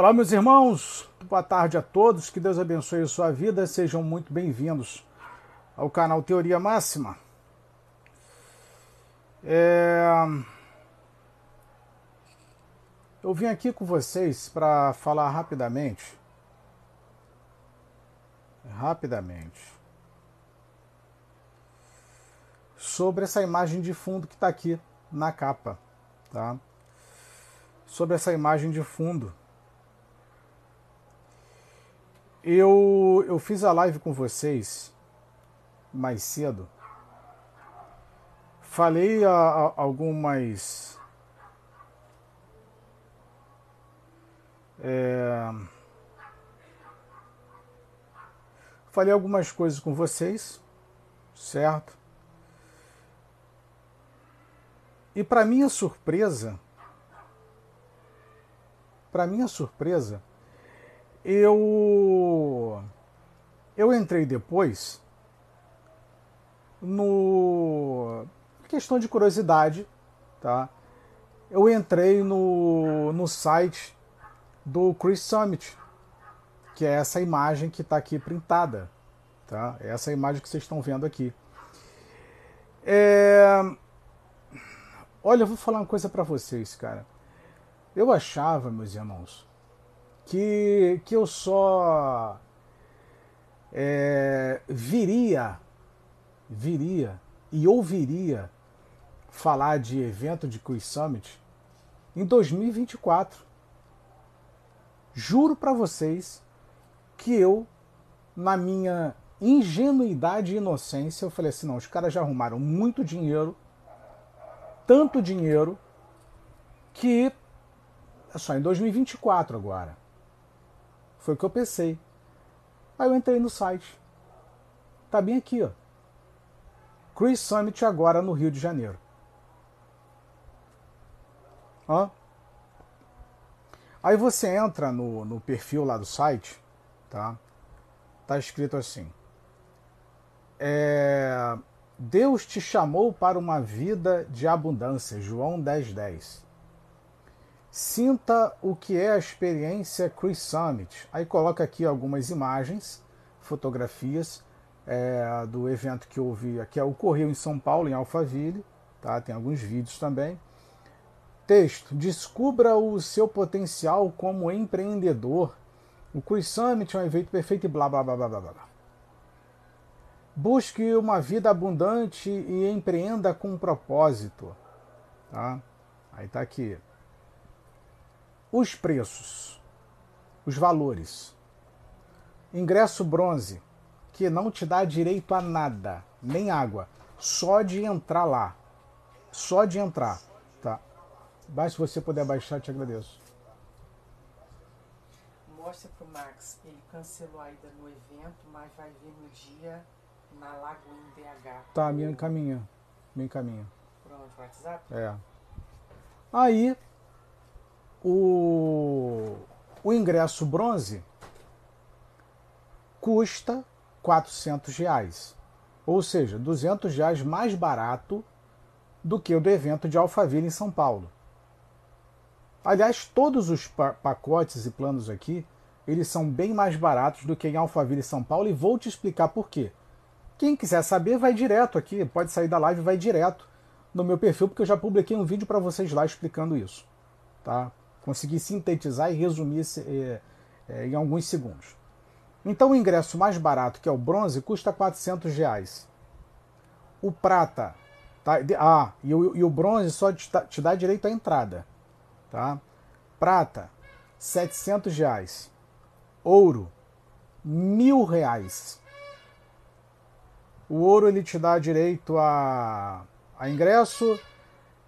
Olá, meus irmãos, boa tarde a todos, que Deus abençoe a sua vida, sejam muito bem-vindos ao canal Teoria Máxima. É... Eu vim aqui com vocês para falar rapidamente, rapidamente, sobre essa imagem de fundo que está aqui na capa, tá? Sobre essa imagem de fundo eu, eu fiz a live com vocês mais cedo. Falei a, a, algumas. É, falei algumas coisas com vocês, certo? E para minha surpresa, para minha surpresa, eu eu entrei depois no questão de curiosidade, tá? Eu entrei no, no site do Chris Summit, que é essa imagem que está aqui printada, tá? É essa imagem que vocês estão vendo aqui. É... Olha, eu vou falar uma coisa para vocês, cara. Eu achava, meus irmãos, que, que eu só é, viria, viria e ouviria falar de evento de Quiz Summit em 2024. Juro para vocês que eu, na minha ingenuidade e inocência, eu falei assim: não, os caras já arrumaram muito dinheiro, tanto dinheiro, que é só em 2024 agora. Foi o que eu pensei. Aí eu entrei no site. Tá bem aqui, ó. Chris Summit agora no Rio de Janeiro. Ó. Aí você entra no, no perfil lá do site, tá? Tá escrito assim. É, Deus te chamou para uma vida de abundância. João 10, 10. Sinta o que é a experiência Chris Summit. Aí coloca aqui algumas imagens, fotografias é, do evento que houve, que ocorreu em São Paulo, em Alphaville. Tá? Tem alguns vídeos também. Texto: Descubra o seu potencial como empreendedor. O Chris Summit é um evento perfeito e blá blá blá blá blá blá. Busque uma vida abundante e empreenda com um propósito. Tá? Aí tá aqui os preços, os valores. Ingresso bronze, que não te dá direito a nada, nem água, só de entrar lá. Só de entrar, tá? Mas se você puder baixar, te agradeço. Mostra pro Max, ele cancelou a ida no evento, mas vai vir no dia na Lagoinha DH. Tá, me encaminha. Me encaminha. Por onde? WhatsApp? É. Aí o, o ingresso bronze custa 400 reais, ou seja, 200 reais mais barato do que o do evento de Alphaville em São Paulo. Aliás, todos os pacotes e planos aqui, eles são bem mais baratos do que em Alphaville São Paulo e vou te explicar por quê. Quem quiser saber, vai direto aqui, pode sair da live vai direto no meu perfil, porque eu já publiquei um vídeo para vocês lá explicando isso. Tá? Consegui sintetizar e resumir é, é, em alguns segundos. Então o ingresso mais barato, que é o bronze, custa 400 reais. O prata, tá? ah, e o, e o bronze só te, te, dá direito à entrada, tá? Prata, 700 reais. Ouro, mil reais. O ouro ele te dá direito a, a ingresso,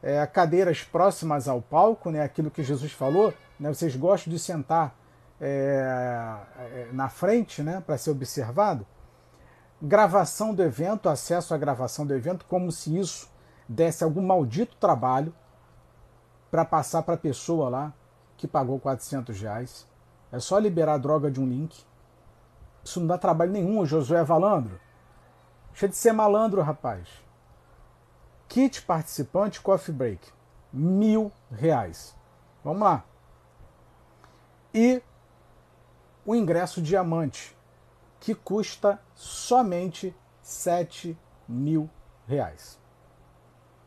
é, cadeiras próximas ao palco, né, aquilo que Jesus falou, né, vocês gostam de sentar é, é na frente né, para ser observado. Gravação do evento, acesso à gravação do evento, como se isso desse algum maldito trabalho para passar para a pessoa lá que pagou 400 reais. É só liberar a droga de um link. Isso não dá trabalho nenhum, Josué Valandro. Deixa de ser malandro, rapaz. Kit participante Coffee Break, mil reais. Vamos lá. E o ingresso diamante, que custa somente 7 mil reais.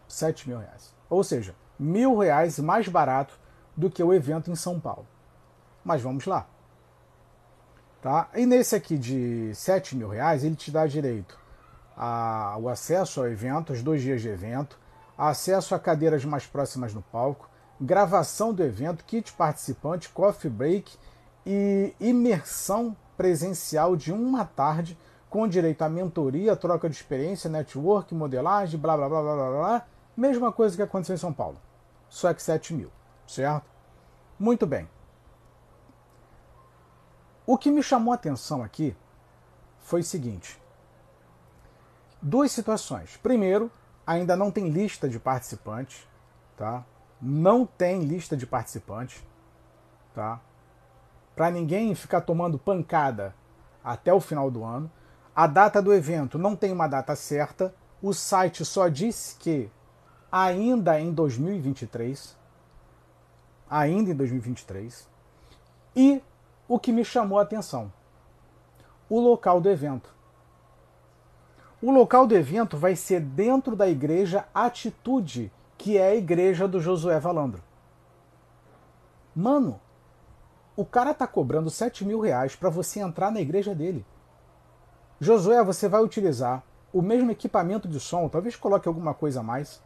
7 mil reais. Ou seja, mil reais mais barato do que o evento em São Paulo. Mas vamos lá. Tá? E nesse aqui de 7 mil reais, ele te dá direito ao acesso ao evento, os dois dias de evento, acesso a cadeiras mais próximas no palco, gravação do evento, kit participante, coffee break e imersão presencial de uma tarde com direito à mentoria, troca de experiência, network, modelagem, blá blá blá blá blá blá. Mesma coisa que aconteceu em São Paulo. Só que 7 mil, certo? Muito bem. O que me chamou a atenção aqui foi o seguinte: duas situações. Primeiro, ainda não tem lista de participantes, tá? Não tem lista de participantes, tá? Para ninguém ficar tomando pancada até o final do ano. A data do evento não tem uma data certa. O site só disse que ainda em 2023, ainda em 2023. E o que me chamou a atenção, o local do evento. O local do evento vai ser dentro da igreja Atitude, que é a igreja do Josué Valandro. Mano, o cara tá cobrando 7 mil reais para você entrar na igreja dele. Josué, você vai utilizar o mesmo equipamento de som, talvez coloque alguma coisa a mais.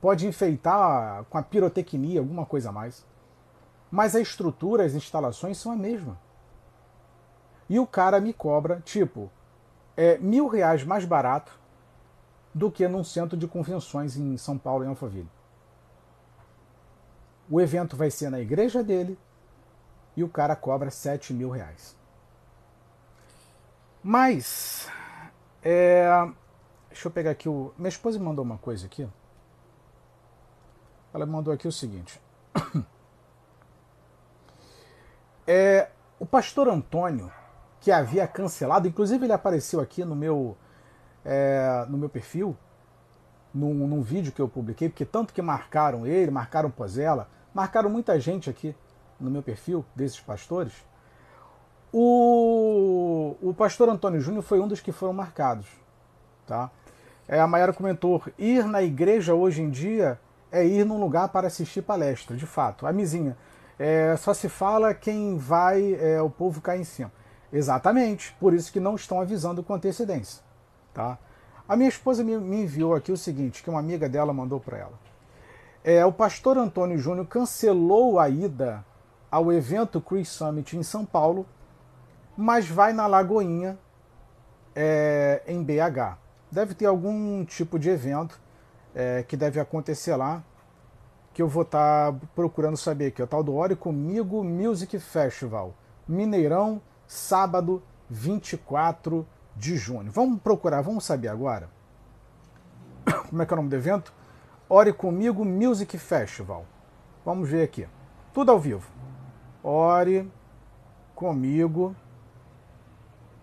Pode enfeitar com a pirotecnia, alguma coisa a mais. Mas a estrutura, as instalações são a mesma. E o cara me cobra, tipo, é mil reais mais barato do que num centro de convenções em São Paulo, em Alphaville. O evento vai ser na igreja dele e o cara cobra 7 mil reais. Mas, é, deixa eu pegar aqui o. Minha esposa me mandou uma coisa aqui. Ela mandou aqui o seguinte. É, o pastor Antônio que havia cancelado, inclusive ele apareceu aqui no meu, é, no meu perfil, num, num, vídeo que eu publiquei, porque tanto que marcaram ele, marcaram Pozella, marcaram muita gente aqui no meu perfil desses pastores. O, o pastor Antônio Júnior foi um dos que foram marcados. Tá? É, a Mayara comentou: ir na igreja hoje em dia é ir num lugar para assistir palestra, de fato. A mizinha, é, só se fala quem vai, é, o povo cai em cima. Exatamente, por isso que não estão avisando com antecedência. Tá? A minha esposa me, me enviou aqui o seguinte, que uma amiga dela mandou para ela. É, o pastor Antônio Júnior cancelou a ida ao evento Chris Summit em São Paulo, mas vai na Lagoinha, é, em BH. Deve ter algum tipo de evento é, que deve acontecer lá, que eu vou estar tá procurando saber aqui. O tal do Ore Comigo Music Festival, Mineirão, sábado 24 de junho. Vamos procurar, vamos saber agora. Como é que é o nome do evento? Ore Comigo Music Festival. Vamos ver aqui. Tudo ao vivo. Ore comigo.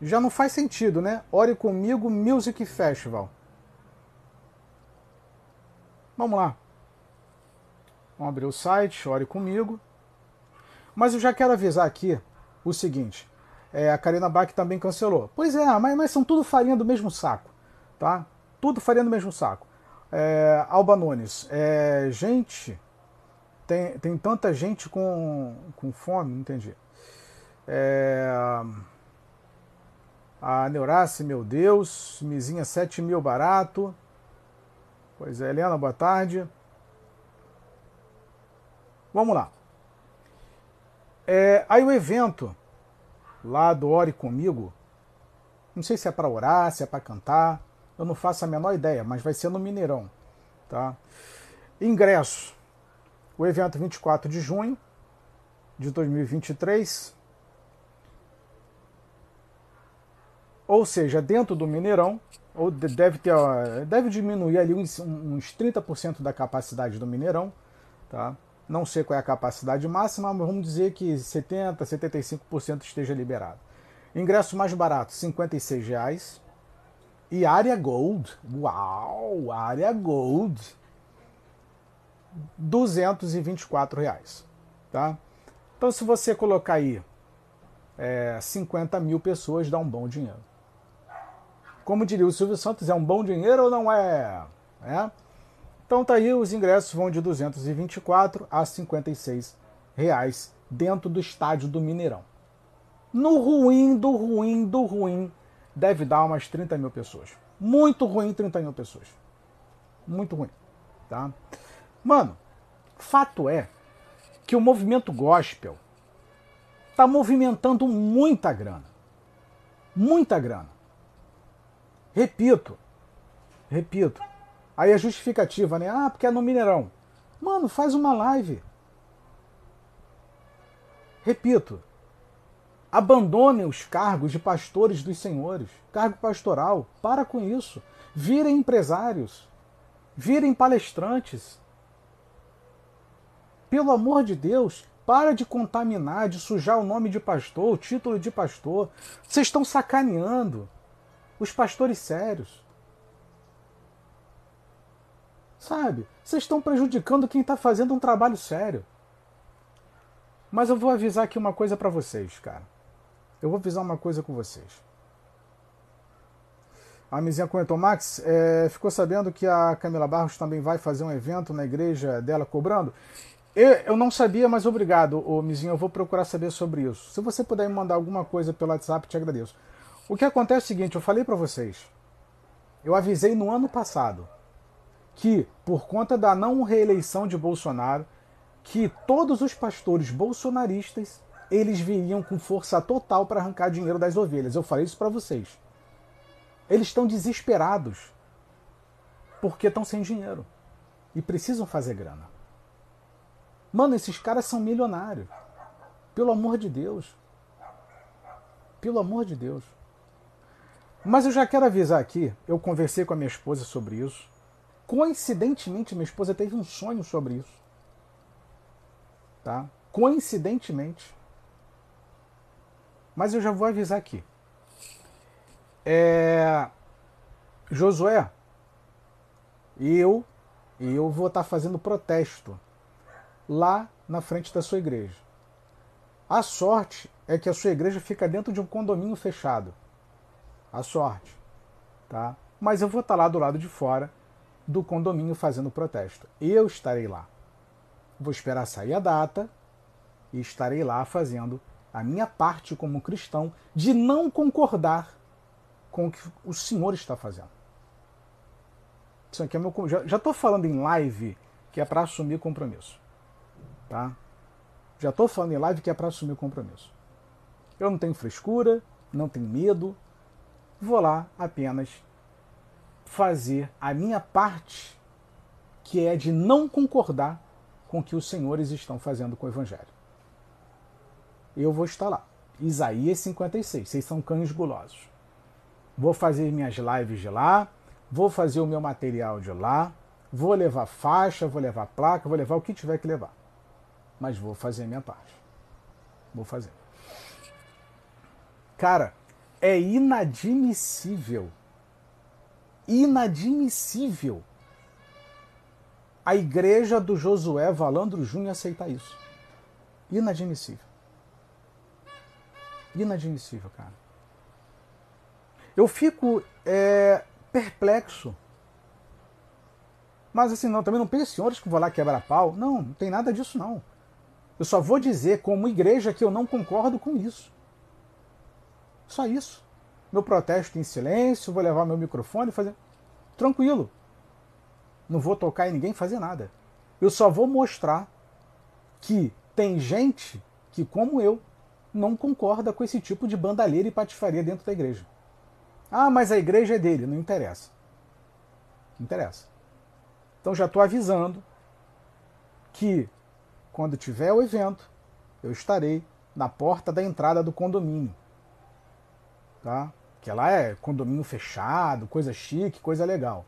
Já não faz sentido, né? Ore comigo Music Festival. Vamos lá. Vamos abrir o site, ore comigo. Mas eu já quero avisar aqui o seguinte: é, a Karina Bach também cancelou. Pois é, mas, mas, são tudo farinha do mesmo saco, tá? Tudo farinha do mesmo saco. É, Alba Nunes, é, gente, tem, tem tanta gente com, com fome, não entendi. É, a Neurace, meu Deus, mizinha 7 mil barato. Pois é, Helena, boa tarde. Vamos lá. É, aí o evento lá do Ore Comigo. Não sei se é para orar, se é para cantar, eu não faço a menor ideia, mas vai ser no Mineirão. Tá? Ingresso. O evento 24 de junho de 2023. Ou seja, dentro do Mineirão, ou deve, ter, deve diminuir ali uns, uns 30% da capacidade do Mineirão. Tá? Não sei qual é a capacidade máxima, mas vamos dizer que 70%, 75% esteja liberado. Ingresso mais barato, R$ 56,00. E área Gold, uau, área Gold, 224 reais, tá? Então, se você colocar aí é, 50 mil pessoas, dá um bom dinheiro. Como diria o Silvio Santos, é um bom dinheiro ou não é? é? Então tá aí, os ingressos vão de 224 a 56 reais dentro do estádio do Mineirão. No ruim, do ruim, do ruim, deve dar umas 30 mil pessoas. Muito ruim, 30 mil pessoas. Muito ruim. Tá? Mano, fato é que o movimento gospel está movimentando muita grana. Muita grana. Repito, repito. Aí a justificativa, né? Ah, porque é no Mineirão. Mano, faz uma live. Repito, abandone os cargos de pastores dos senhores, cargo pastoral. Para com isso. Virem empresários. Virem palestrantes. Pelo amor de Deus, para de contaminar, de sujar o nome de pastor, o título de pastor. Vocês estão sacaneando os pastores sérios. Sabe? Vocês estão prejudicando quem está fazendo um trabalho sério. Mas eu vou avisar aqui uma coisa para vocês, cara. Eu vou avisar uma coisa com vocês. A Mizinha comentou, Max, é, ficou sabendo que a Camila Barros também vai fazer um evento na igreja dela cobrando? Eu, eu não sabia, mas obrigado, ô, Mizinho. Eu vou procurar saber sobre isso. Se você puder me mandar alguma coisa pelo WhatsApp, te agradeço. O que acontece é o seguinte: eu falei para vocês. Eu avisei no ano passado que, por conta da não reeleição de Bolsonaro, que todos os pastores bolsonaristas eles viriam com força total para arrancar dinheiro das ovelhas. Eu falei isso para vocês. Eles estão desesperados porque estão sem dinheiro e precisam fazer grana. Mano, esses caras são milionários. Pelo amor de Deus. Pelo amor de Deus. Mas eu já quero avisar aqui, eu conversei com a minha esposa sobre isso. Coincidentemente, minha esposa teve um sonho sobre isso. Tá? Coincidentemente. Mas eu já vou avisar aqui. É... Josué, eu, eu vou estar fazendo protesto lá na frente da sua igreja. A sorte é que a sua igreja fica dentro de um condomínio fechado. A sorte, tá? Mas eu vou estar lá do lado de fora do condomínio fazendo protesto. Eu estarei lá. Vou esperar sair a data e estarei lá fazendo a minha parte como cristão de não concordar com o que o Senhor está fazendo. Isso aqui é meu, já estou falando em live que é para assumir compromisso. Tá? Já estou falando em live que é para assumir compromisso. Eu não tenho frescura, não tenho medo. Vou lá apenas fazer a minha parte, que é de não concordar com o que os senhores estão fazendo com o Evangelho. Eu vou estar lá. Isaías 56. Vocês são cães gulosos. Vou fazer minhas lives de lá, vou fazer o meu material de lá, vou levar faixa, vou levar placa, vou levar o que tiver que levar mas vou fazer a minha parte. Vou fazer. Cara, é inadmissível. Inadmissível a igreja do Josué Valandro Júnior aceitar isso. Inadmissível. Inadmissível, cara. Eu fico é, perplexo. Mas assim, não, também não pense, senhores, que vou lá quebrar pau. Não, não tem nada disso, não. Eu só vou dizer, como igreja, que eu não concordo com isso. Só isso. Meu protesto em silêncio, vou levar meu microfone e fazer. Tranquilo. Não vou tocar em ninguém fazer nada. Eu só vou mostrar que tem gente que, como eu, não concorda com esse tipo de bandalheira e patifaria dentro da igreja. Ah, mas a igreja é dele. Não interessa. Não interessa. Então já estou avisando que quando tiver o evento, eu estarei na porta da entrada do condomínio. Tá? Que lá é condomínio fechado, coisa chique, coisa legal.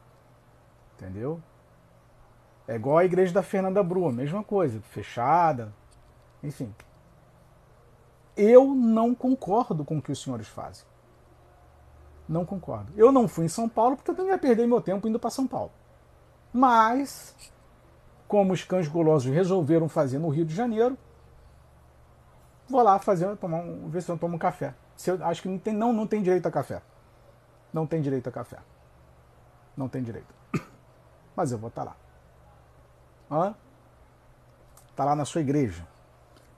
Entendeu? É igual a igreja da Fernanda Brua, mesma coisa, fechada, enfim. Eu não concordo com o que os senhores fazem. Não concordo. Eu não fui em São Paulo porque eu também ia perder meu tempo indo para São Paulo. Mas como os cães golosos resolveram fazer no Rio de Janeiro, Vou lá fazer, tomar um, ver se eu tomo um café. Eu, acho que não tem, não, não tem direito a café. Não tem direito a café. Não tem direito. Mas eu vou estar tá lá. Hã? Tá lá na sua igreja.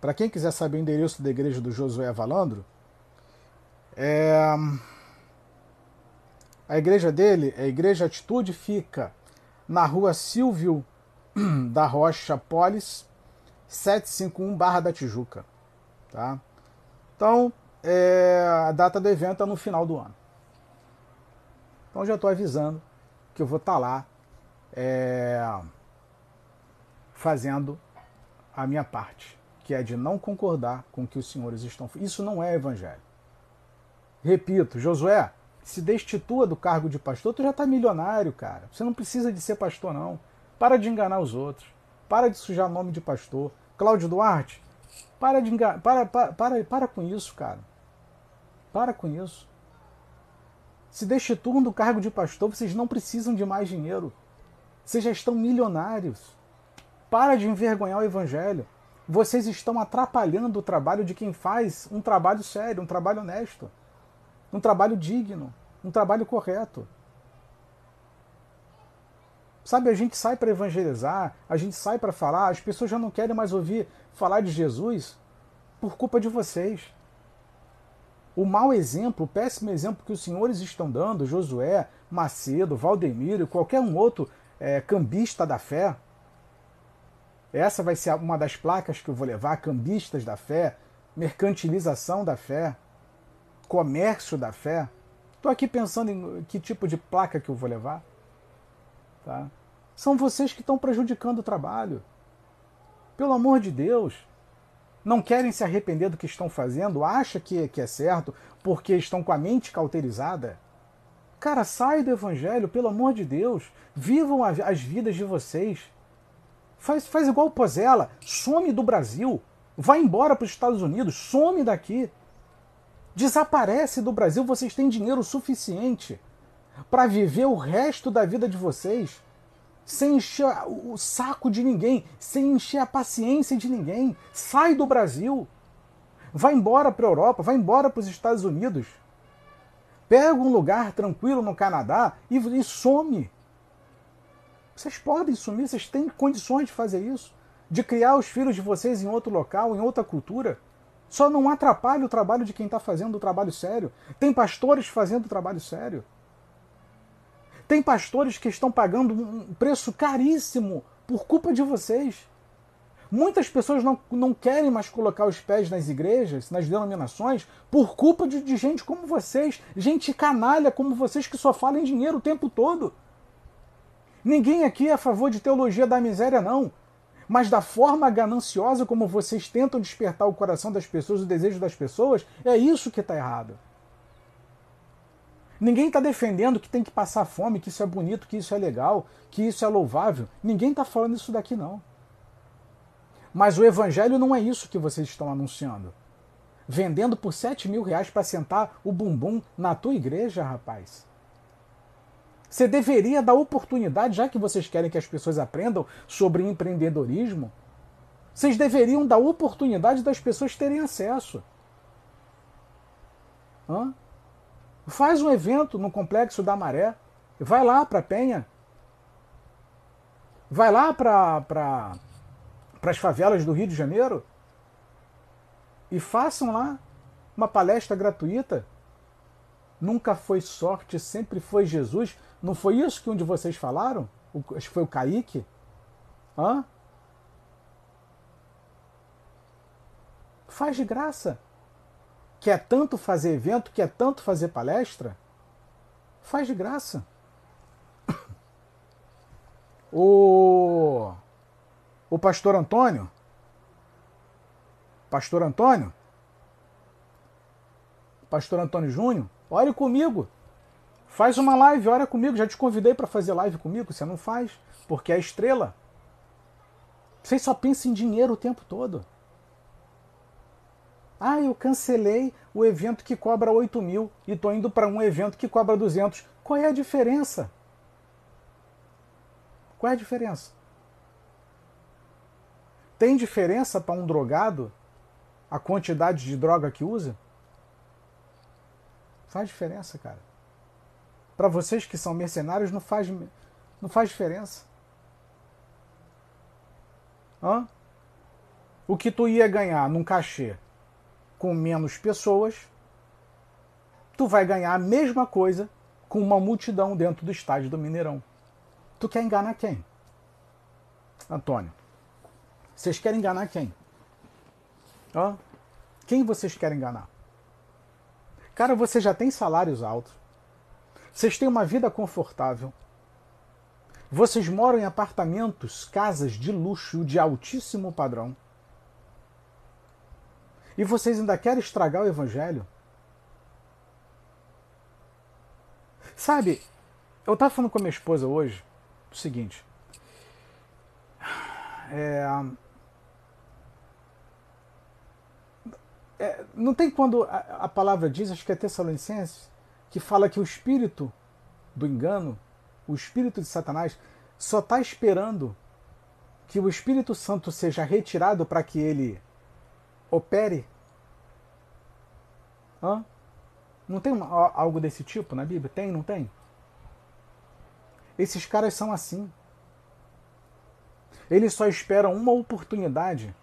Para quem quiser saber o endereço da igreja do Josué Valandro, é... a igreja dele, a Igreja Atitude, fica na rua Silvio da Rocha Polis, 751 Barra da Tijuca. Tá? Então, é, a data do evento é no final do ano. Então já estou avisando que eu vou estar tá lá é, fazendo a minha parte, que é de não concordar com o que os senhores estão Isso não é evangelho. Repito, Josué, se destitua do cargo de pastor, tu já está milionário, cara. Você não precisa de ser pastor, não. Para de enganar os outros. Para de sujar nome de pastor. Cláudio Duarte, para, de engan... para, para, para, para com isso, cara. Para com isso. Se destituam do cargo de pastor, vocês não precisam de mais dinheiro. Vocês já estão milionários. Para de envergonhar o evangelho. Vocês estão atrapalhando o trabalho de quem faz um trabalho sério, um trabalho honesto, um trabalho digno, um trabalho correto. Sabe, a gente sai para evangelizar, a gente sai para falar, as pessoas já não querem mais ouvir falar de Jesus por culpa de vocês. O mau exemplo, o péssimo exemplo que os senhores estão dando, Josué, Macedo, Valdemiro, qualquer um outro é, cambista da fé, essa vai ser uma das placas que eu vou levar, cambistas da fé, mercantilização da fé, comércio da fé. Estou aqui pensando em que tipo de placa que eu vou levar. Tá? São vocês que estão prejudicando o trabalho. Pelo amor de Deus. Não querem se arrepender do que estão fazendo, acha que, que é certo porque estão com a mente cauterizada. Cara, sai do evangelho, pelo amor de Deus. Vivam as vidas de vocês. Faz, faz igual o Pozella, some do Brasil. Vai embora para os Estados Unidos, some daqui. Desaparece do Brasil, vocês têm dinheiro suficiente para viver o resto da vida de vocês sem encher o saco de ninguém, sem encher a paciência de ninguém. Sai do Brasil. Vai embora para a Europa, vai embora para os Estados Unidos. Pega um lugar tranquilo no Canadá e, e some. Vocês podem sumir, vocês têm condições de fazer isso, de criar os filhos de vocês em outro local, em outra cultura. Só não atrapalhe o trabalho de quem está fazendo o trabalho sério. Tem pastores fazendo o trabalho sério. Tem pastores que estão pagando um preço caríssimo por culpa de vocês. Muitas pessoas não, não querem mais colocar os pés nas igrejas, nas denominações, por culpa de, de gente como vocês, gente canalha como vocês que só falam em dinheiro o tempo todo. Ninguém aqui é a favor de teologia da miséria, não. Mas da forma gananciosa como vocês tentam despertar o coração das pessoas, o desejo das pessoas, é isso que está errado. Ninguém está defendendo que tem que passar fome, que isso é bonito, que isso é legal, que isso é louvável. Ninguém está falando isso daqui, não. Mas o evangelho não é isso que vocês estão anunciando. Vendendo por 7 mil reais para sentar o bumbum na tua igreja, rapaz. Você deveria dar oportunidade, já que vocês querem que as pessoas aprendam sobre empreendedorismo, vocês deveriam dar oportunidade das pessoas terem acesso. Hã? Faz um evento no Complexo da Maré. Vai lá para Penha. Vai lá para pra, as favelas do Rio de Janeiro. E façam lá uma palestra gratuita. Nunca foi sorte, sempre foi Jesus. Não foi isso que um de vocês falaram? O, acho que foi o Kaique. Hã? Faz de graça quer tanto fazer evento, quer tanto fazer palestra, faz de graça. O, o pastor Antônio, pastor Antônio, pastor Antônio Júnior, ore comigo. Faz uma live, ora comigo. Já te convidei para fazer live comigo, você não faz, porque é estrela. Vocês só pensam em dinheiro o tempo todo. Ah, eu cancelei o evento que cobra 8 mil e estou indo para um evento que cobra 200. Qual é a diferença? Qual é a diferença? Tem diferença para um drogado a quantidade de droga que usa? Faz diferença, cara. Para vocês que são mercenários, não faz, não faz diferença. Hã? O que tu ia ganhar num cachê com menos pessoas, tu vai ganhar a mesma coisa com uma multidão dentro do estádio do Mineirão. Tu quer enganar quem? Antônio. Vocês querem enganar quem? Hã? Quem vocês querem enganar? Cara, você já tem salários altos. Vocês têm uma vida confortável. Vocês moram em apartamentos, casas de luxo de altíssimo padrão. E vocês ainda querem estragar o evangelho? Sabe, eu estava falando com a minha esposa hoje o seguinte. É, é, não tem quando a, a, palavra diz, acho que é Tessalonicenses, que fala que o espírito do engano, o espírito de Satanás, só está esperando que o Espírito Santo seja retirado para que ele opere? Hã? Não tem uma, algo desse tipo na Bíblia? Tem, não tem? Esses caras são assim. Eles só esperam uma oportunidade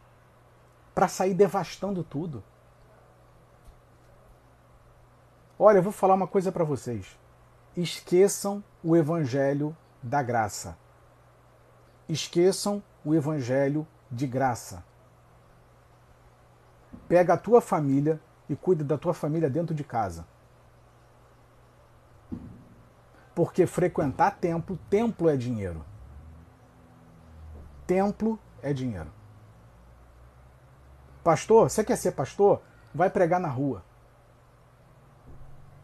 para sair devastando tudo. Olha, eu vou falar uma coisa para vocês. Esqueçam o evangelho da graça. Esqueçam o evangelho de graça. Pega a tua família e cuida da tua família dentro de casa. Porque frequentar templo, templo é dinheiro. Templo é dinheiro. Pastor, você quer ser pastor? Vai pregar na rua.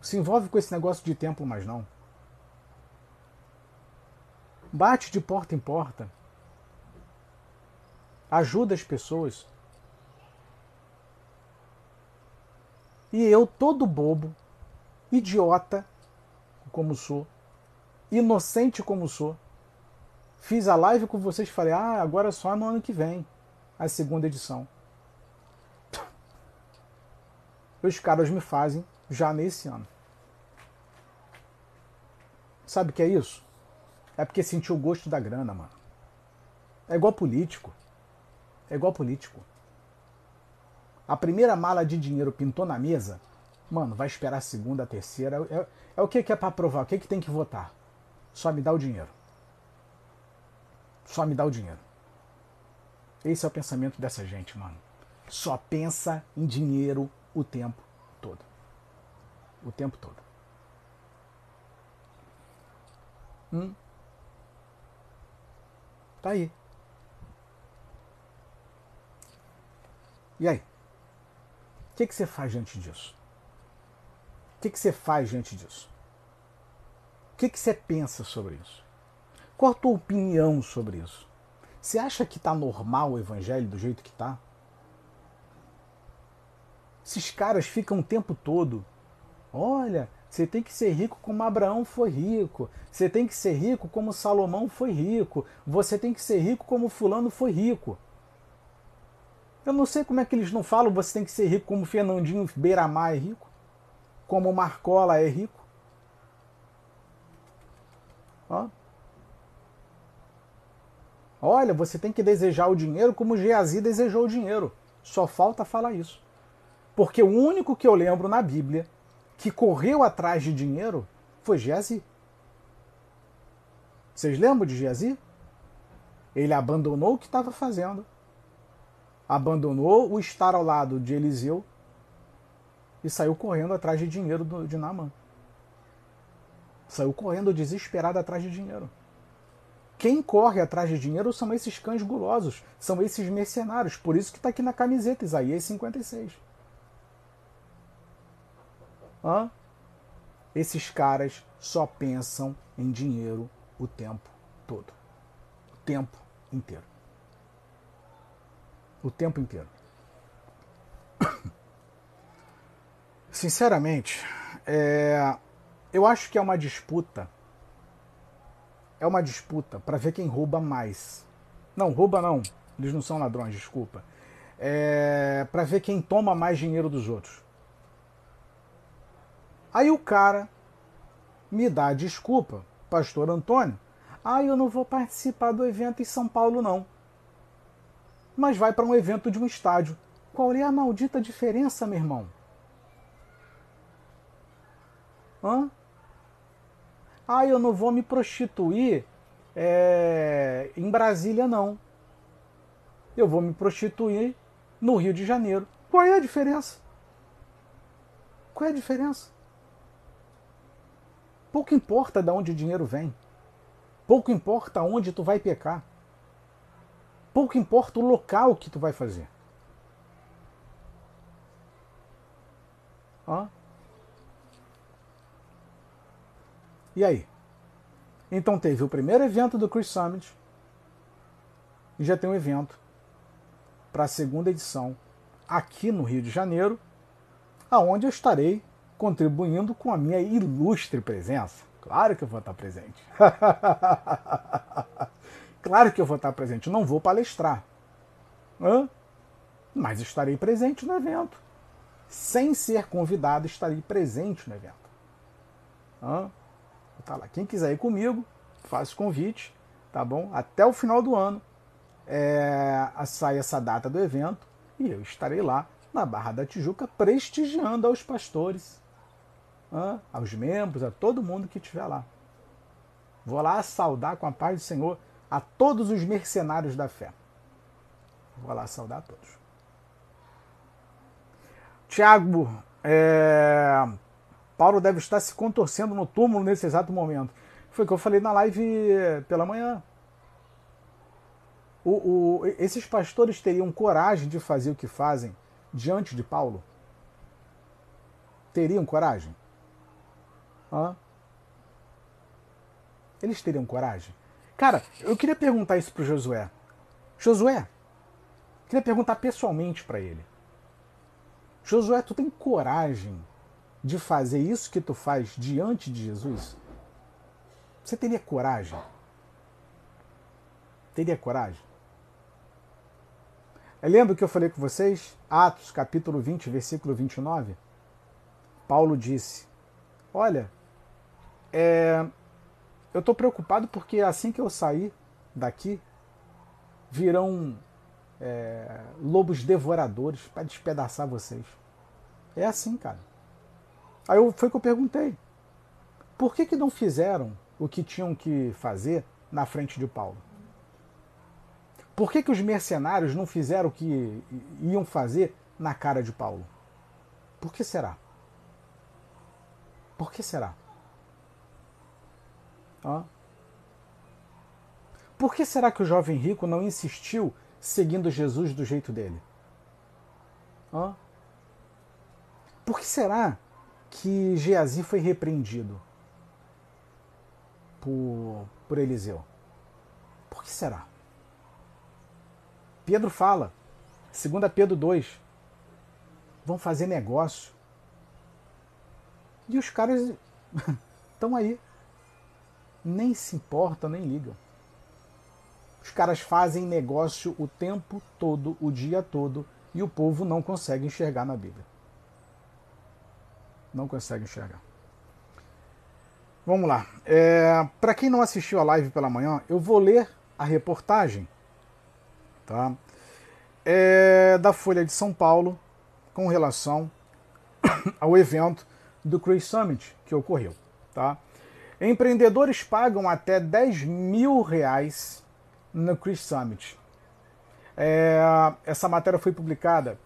Se envolve com esse negócio de templo mais não. Bate de porta em porta. Ajuda as pessoas. E eu, todo bobo, idiota como sou, inocente como sou, fiz a live com vocês e falei: ah, agora só no ano que vem, a segunda edição. Os caras me fazem já nesse ano. Sabe o que é isso? É porque sentiu o gosto da grana, mano. É igual político. É igual político. A primeira mala de dinheiro pintou na mesa, mano, vai esperar a segunda, a terceira. É, é o que, que é para provar? O que, que tem que votar? Só me dá o dinheiro. Só me dá o dinheiro. Esse é o pensamento dessa gente, mano. Só pensa em dinheiro o tempo todo. O tempo todo. Hum? Tá aí. E aí? O que, que você faz diante disso? O que, que você faz diante disso? O que, que você pensa sobre isso? Qual a tua opinião sobre isso? Você acha que está normal o evangelho do jeito que está? Esses caras ficam o tempo todo. Olha, você tem que ser rico como Abraão foi rico. Você tem que ser rico como Salomão foi rico. Você tem que ser rico como Fulano foi rico. Eu não sei como é que eles não falam você tem que ser rico como Fernandinho Beiramar é rico, como Marcola é rico. Ó. Olha, você tem que desejar o dinheiro como Geazi desejou o dinheiro. Só falta falar isso. Porque o único que eu lembro na Bíblia que correu atrás de dinheiro foi Geazi. Vocês lembram de Geazi? Ele abandonou o que estava fazendo abandonou o estar ao lado de Eliseu e saiu correndo atrás de dinheiro de Naamã. Saiu correndo desesperado atrás de dinheiro. Quem corre atrás de dinheiro são esses cães gulosos, são esses mercenários. Por isso que está aqui na camiseta, Isaías 56. Hã? Esses caras só pensam em dinheiro o tempo todo. O tempo inteiro o tempo inteiro. Sinceramente, é, eu acho que é uma disputa. É uma disputa para ver quem rouba mais. Não, rouba não. Eles não são ladrões, desculpa. é, para ver quem toma mais dinheiro dos outros. Aí o cara me dá desculpa, pastor Antônio. Ah, eu não vou participar do evento em São Paulo, não. Mas vai para um evento de um estádio. Qual é a maldita diferença, meu irmão? Hã? Ah, eu não vou me prostituir é, em Brasília, não. Eu vou me prostituir no Rio de Janeiro. Qual é a diferença? Qual é a diferença? Pouco importa de onde o dinheiro vem. Pouco importa onde tu vai pecar. Pouco importa o local que tu vai fazer. Hã? E aí? Então teve o primeiro evento do Chris Summit e já tem um evento para a segunda edição aqui no Rio de Janeiro, aonde eu estarei contribuindo com a minha ilustre presença. Claro que eu vou estar presente. claro que eu vou estar presente. Não vou palestrar. Hã? Mas estarei presente no evento. Sem ser convidado, estarei presente no evento. Hã? Tá lá. Quem quiser ir comigo, faz o convite, tá bom? Até o final do ano é, sai essa data do evento e eu estarei lá na Barra da Tijuca prestigiando aos pastores aos membros, a todo mundo que estiver lá. Vou lá saudar com a paz do Senhor a todos os mercenários da fé. Vou lá saudar a todos. Tiago, é... Paulo deve estar se contorcendo no túmulo nesse exato momento. Foi o que eu falei na live pela manhã. O, o, esses pastores teriam coragem de fazer o que fazem diante de Paulo? Teriam coragem? Hã? Eles teriam coragem? Cara, eu queria perguntar isso pro Josué. Josué, queria perguntar pessoalmente para ele. Josué, tu tem coragem de fazer isso que tu faz diante de Jesus? Você teria coragem? Teria coragem? Eu lembro que eu falei com vocês, Atos capítulo 20, versículo 29? Paulo disse: Olha, é, eu estou preocupado porque assim que eu sair daqui, virão é, lobos devoradores para despedaçar vocês. É assim, cara. Aí eu, foi que eu perguntei. Por que, que não fizeram o que tinham que fazer na frente de Paulo? Por que, que os mercenários não fizeram o que iam fazer na cara de Paulo? Por que será? Por que será? Por que será que o jovem rico não insistiu seguindo Jesus do jeito dele? Por que será que Geazi foi repreendido por, por Eliseu? Por que será? Pedro fala, 2 Pedro 2, vão fazer negócio. E os caras estão aí nem se importam, nem ligam. Os caras fazem negócio o tempo todo, o dia todo, e o povo não consegue enxergar na Bíblia. Não consegue enxergar. Vamos lá. É, Para quem não assistiu a live pela manhã, eu vou ler a reportagem tá? É, da Folha de São Paulo com relação ao evento do Chris Summit que ocorreu. Tá? Empreendedores pagam até 10 mil reais no Chris Summit. É, essa matéria foi publicada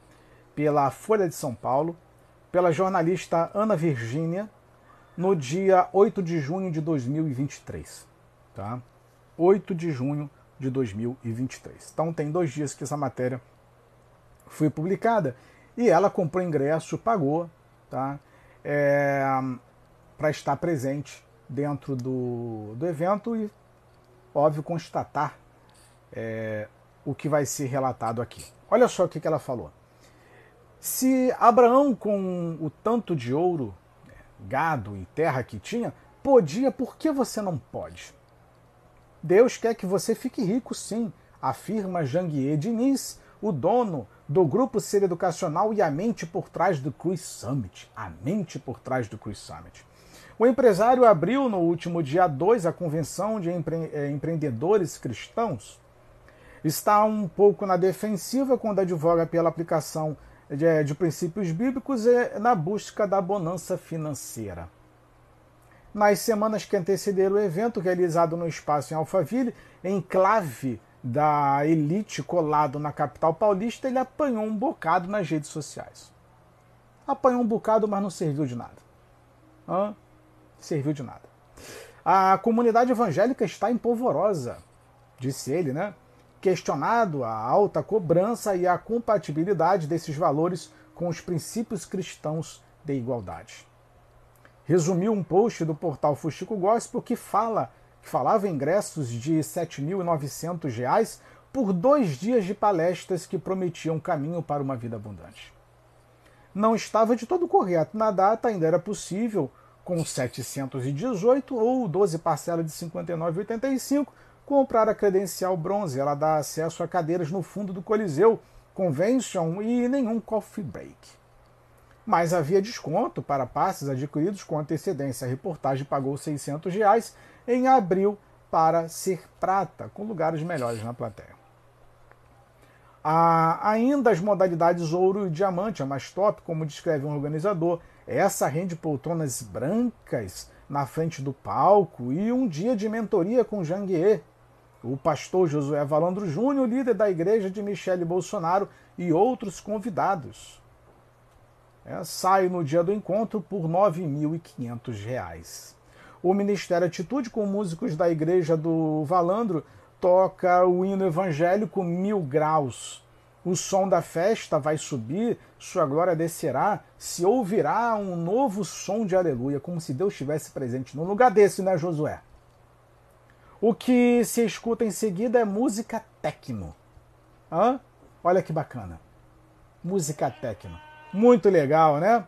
pela Folha de São Paulo, pela jornalista Ana Virgínia, no dia 8 de junho de 2023. Tá? 8 de junho de 2023. Então tem dois dias que essa matéria foi publicada e ela comprou ingresso, pagou, tá? É, para estar presente dentro do, do evento e, óbvio, constatar é, o que vai ser relatado aqui. Olha só o que, que ela falou. Se Abraão, com o tanto de ouro, gado e terra que tinha, podia, por que você não pode? Deus quer que você fique rico, sim, afirma Janguier Diniz, o dono do Grupo Ser Educacional e a mente por trás do Cruise Summit. A mente por trás do Cruise Summit. O empresário abriu no último dia 2 a convenção de empre eh, empreendedores cristãos. Está um pouco na defensiva quando advoga pela aplicação de, de princípios bíblicos e na busca da bonança financeira. Nas semanas que antecederam o evento, realizado no espaço em Alphaville, enclave da elite colado na capital paulista, ele apanhou um bocado nas redes sociais. Apanhou um bocado, mas não serviu de nada. Hã? Serviu de nada. A comunidade evangélica está empolvorosa, disse ele, né? Questionado a alta cobrança e a compatibilidade desses valores com os princípios cristãos de igualdade. Resumiu um post do portal Fuxico Gospel que fala que falava ingressos de R$ 7.900 por dois dias de palestras que prometiam caminho para uma vida abundante. Não estava de todo correto. Na data ainda era possível, com 718 ou 12 parcelas de 59,85, comprar a credencial bronze. Ela dá acesso a cadeiras no fundo do Coliseu, Convention e nenhum coffee break. Mas havia desconto para passes adquiridos com antecedência. A reportagem pagou 600 reais em abril para ser prata, com lugares melhores na plateia. Há ainda as modalidades ouro e diamante, a mais top, como descreve um organizador. Essa rende poltronas brancas na frente do palco e um dia de mentoria com Janguier, o pastor Josué Valandro Júnior, líder da igreja de Michele Bolsonaro e outros convidados. É, sai no dia do encontro por R$ 9.500. O Ministério Atitude, com músicos da Igreja do Valandro, toca o hino evangélico Mil Graus. O som da festa vai subir, sua glória descerá, se ouvirá um novo som de aleluia, como se Deus estivesse presente num lugar desse, né, Josué? O que se escuta em seguida é música techno. Hã? Olha que bacana. Música techno. Muito legal, né?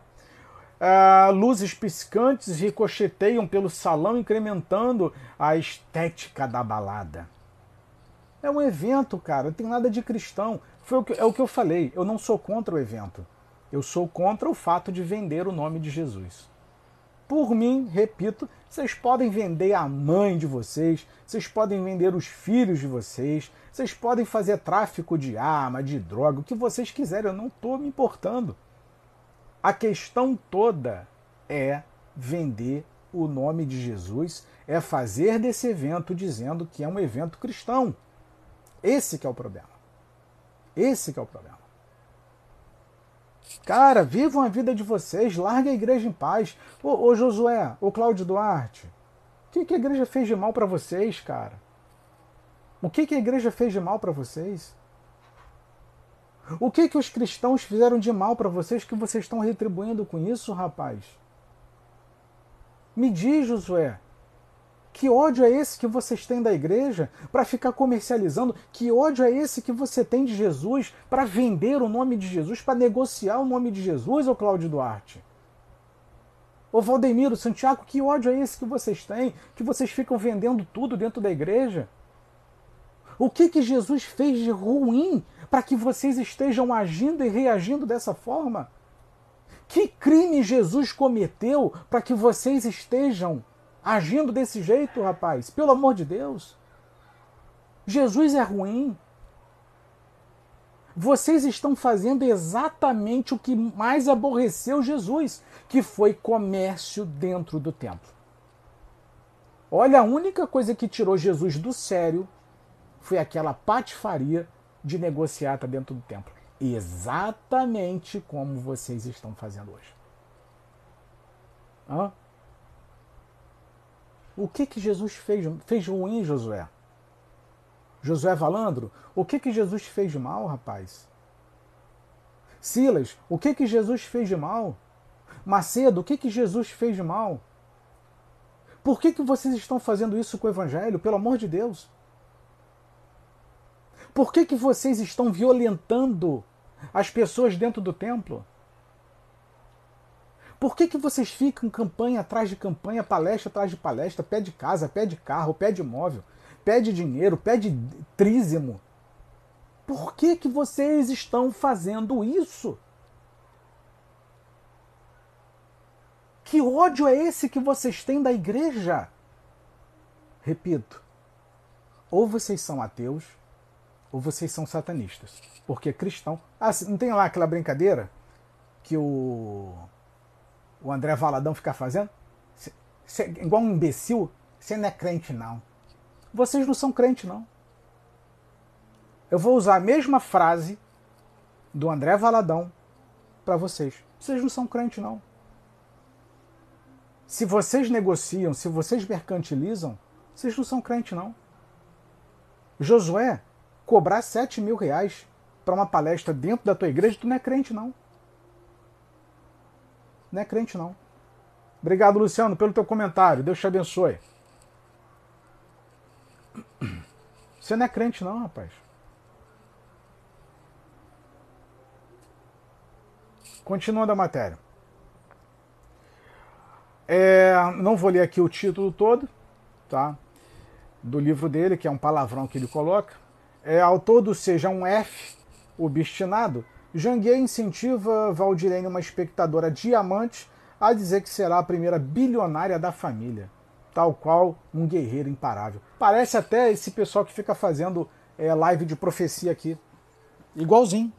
Uh, luzes piscantes ricocheteiam pelo salão, incrementando a estética da balada. É um evento, cara, não tem nada de cristão. Foi o que, é o que eu falei, eu não sou contra o evento. Eu sou contra o fato de vender o nome de Jesus. Por mim, repito, vocês podem vender a mãe de vocês, vocês podem vender os filhos de vocês, vocês podem fazer tráfico de arma, de droga, o que vocês quiserem, eu não estou me importando. A questão toda é vender o nome de Jesus, é fazer desse evento dizendo que é um evento cristão. Esse que é o problema. Esse é o problema. Cara, vivam a vida de vocês, larga a igreja em paz. Ô, ô Josué, ô Cláudio Duarte, o que, que a igreja fez de mal para vocês, cara? O que, que a igreja fez de mal para vocês? O que que os cristãos fizeram de mal para vocês que vocês estão retribuindo com isso, rapaz? Me diz, Josué, que ódio é esse que vocês têm da igreja para ficar comercializando? Que ódio é esse que você tem de Jesus para vender o nome de Jesus, para negociar o nome de Jesus, ô Cláudio Duarte? Ô Valdemiro, Santiago, que ódio é esse que vocês têm? Que vocês ficam vendendo tudo dentro da igreja? O que que Jesus fez de ruim para que vocês estejam agindo e reagindo dessa forma? Que crime Jesus cometeu para que vocês estejam agindo desse jeito, rapaz? Pelo amor de Deus. Jesus é ruim. Vocês estão fazendo exatamente o que mais aborreceu Jesus, que foi comércio dentro do templo. Olha, a única coisa que tirou Jesus do sério foi aquela patifaria de negociata dentro do templo. Exatamente como vocês estão fazendo hoje. Hã? O que que Jesus fez, fez ruim, Josué? Josué Valandro, o que que Jesus fez de mal, rapaz? Silas, o que que Jesus fez de mal? Macedo, o que que Jesus fez de mal? Por que que vocês estão fazendo isso com o evangelho? Pelo amor de Deus. Por que, que vocês estão violentando as pessoas dentro do templo? Por que, que vocês ficam campanha atrás de campanha, palestra atrás de palestra, pede casa, pede carro, pede imóvel, pede dinheiro, pede trízimo? Por que, que vocês estão fazendo isso? Que ódio é esse que vocês têm da igreja? Repito, ou vocês são ateus, ou vocês são satanistas. Porque cristão. Ah, não tem lá aquela brincadeira que o, o André Valadão fica fazendo? Cê, igual um imbecil, você não é crente, não. Vocês não são crente, não. Eu vou usar a mesma frase do André Valadão para vocês. Vocês não são crente, não. Se vocês negociam, se vocês mercantilizam, vocês não são crente, não. Josué, cobrar 7 mil reais para uma palestra dentro da tua igreja, tu não é crente, não. Não é crente, não. Obrigado, Luciano, pelo teu comentário. Deus te abençoe. Você não é crente, não, rapaz. Continuando a matéria. É, não vou ler aqui o título todo, tá? Do livro dele, que é um palavrão que ele coloca. É, ao todo seja um F, obstinado, Janguier incentiva Valdirene, uma espectadora diamante, a dizer que será a primeira bilionária da família, tal qual um guerreiro imparável. Parece até esse pessoal que fica fazendo é, live de profecia aqui. Igualzinho.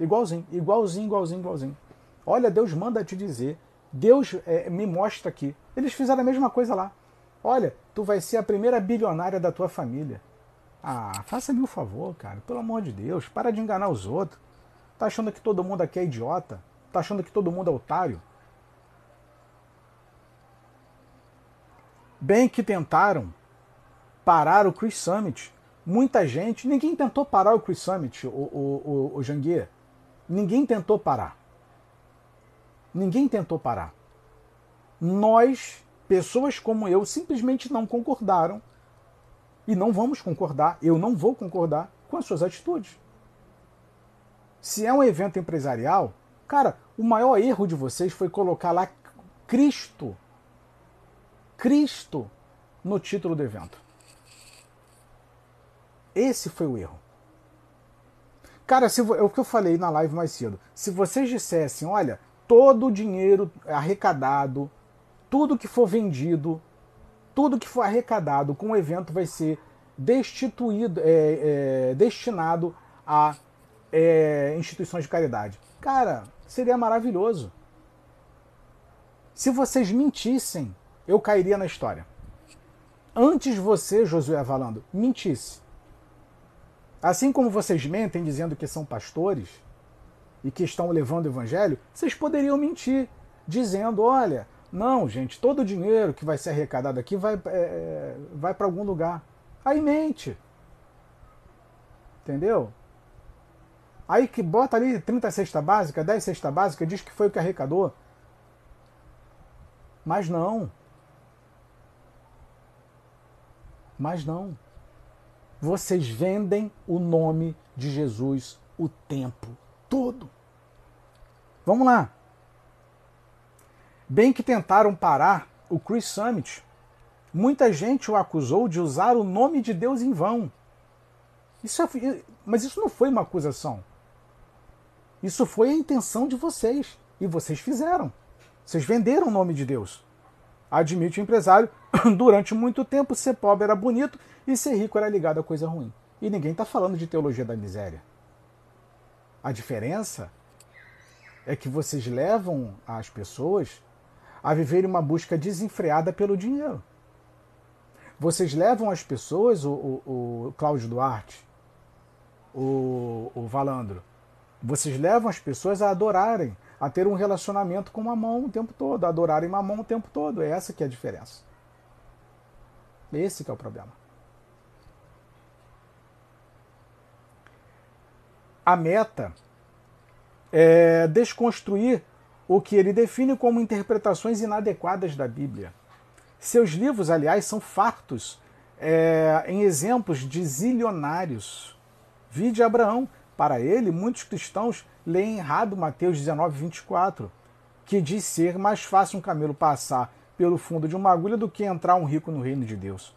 Igualzinho, igualzinho, igualzinho, igualzinho. Olha, Deus manda te dizer. Deus é, me mostra aqui. Eles fizeram a mesma coisa lá. Olha, tu vai ser a primeira bilionária da tua família. Ah, faça-me um favor, cara. Pelo amor de Deus, para de enganar os outros. Tá achando que todo mundo aqui é idiota? Tá achando que todo mundo é otário? Bem que tentaram parar o Chris Summit. Muita gente, ninguém tentou parar o Chris Summit, o, o, o, o Janguier. Ninguém tentou parar. Ninguém tentou parar. Nós, pessoas como eu, simplesmente não concordaram e não vamos concordar, eu não vou concordar com as suas atitudes. Se é um evento empresarial, cara, o maior erro de vocês foi colocar lá Cristo. Cristo no título do evento. Esse foi o erro. Cara, se, é o que eu falei na live mais cedo. Se vocês dissessem, olha, todo o dinheiro arrecadado, tudo que for vendido, tudo que for arrecadado com o evento vai ser destituído, é, é, destinado a é, instituições de caridade. Cara, seria maravilhoso. Se vocês mentissem, eu cairia na história. Antes você, Josué Valando, mentisse. Assim como vocês mentem dizendo que são pastores e que estão levando o evangelho, vocês poderiam mentir dizendo: olha, não, gente, todo o dinheiro que vai ser arrecadado aqui vai, é, vai para algum lugar. Aí mente. Entendeu? Aí que bota ali 30 cesta básica, 10 cesta básica, diz que foi o que arrecadou. Mas não. Mas não. Vocês vendem o nome de Jesus o tempo todo. Vamos lá. Bem que tentaram parar o Chris Summit, muita gente o acusou de usar o nome de Deus em vão. Isso é, mas isso não foi uma acusação. Isso foi a intenção de vocês. E vocês fizeram. Vocês venderam o nome de Deus. Admite o empresário, durante muito tempo, ser pobre era bonito e ser rico era ligado a coisa ruim. E ninguém está falando de teologia da miséria. A diferença é que vocês levam as pessoas a viverem uma busca desenfreada pelo dinheiro. Vocês levam as pessoas, o, o, o Cláudio Duarte, o, o Valandro, vocês levam as pessoas a adorarem, a ter um relacionamento com mamão o tempo todo, a adorarem mamão o tempo todo. É essa que é a diferença. Esse que é o problema. A meta é desconstruir o que ele define como interpretações inadequadas da Bíblia. Seus livros, aliás, são fartos é, em exemplos de zilionários. Vide Abraão, para ele, muitos cristãos leem errado Mateus 19, 24, que diz ser mais fácil um camelo passar pelo fundo de uma agulha do que entrar um rico no reino de Deus.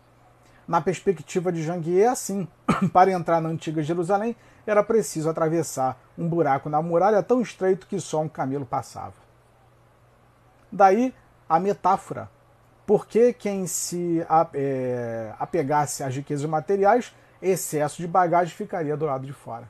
Na perspectiva de Janguier, assim. Para entrar na antiga Jerusalém, era preciso atravessar um buraco na muralha tão estreito que só um camelo passava. Daí a metáfora. Porque quem se é, apegasse às riquezas materiais, excesso de bagagem ficaria do lado de fora.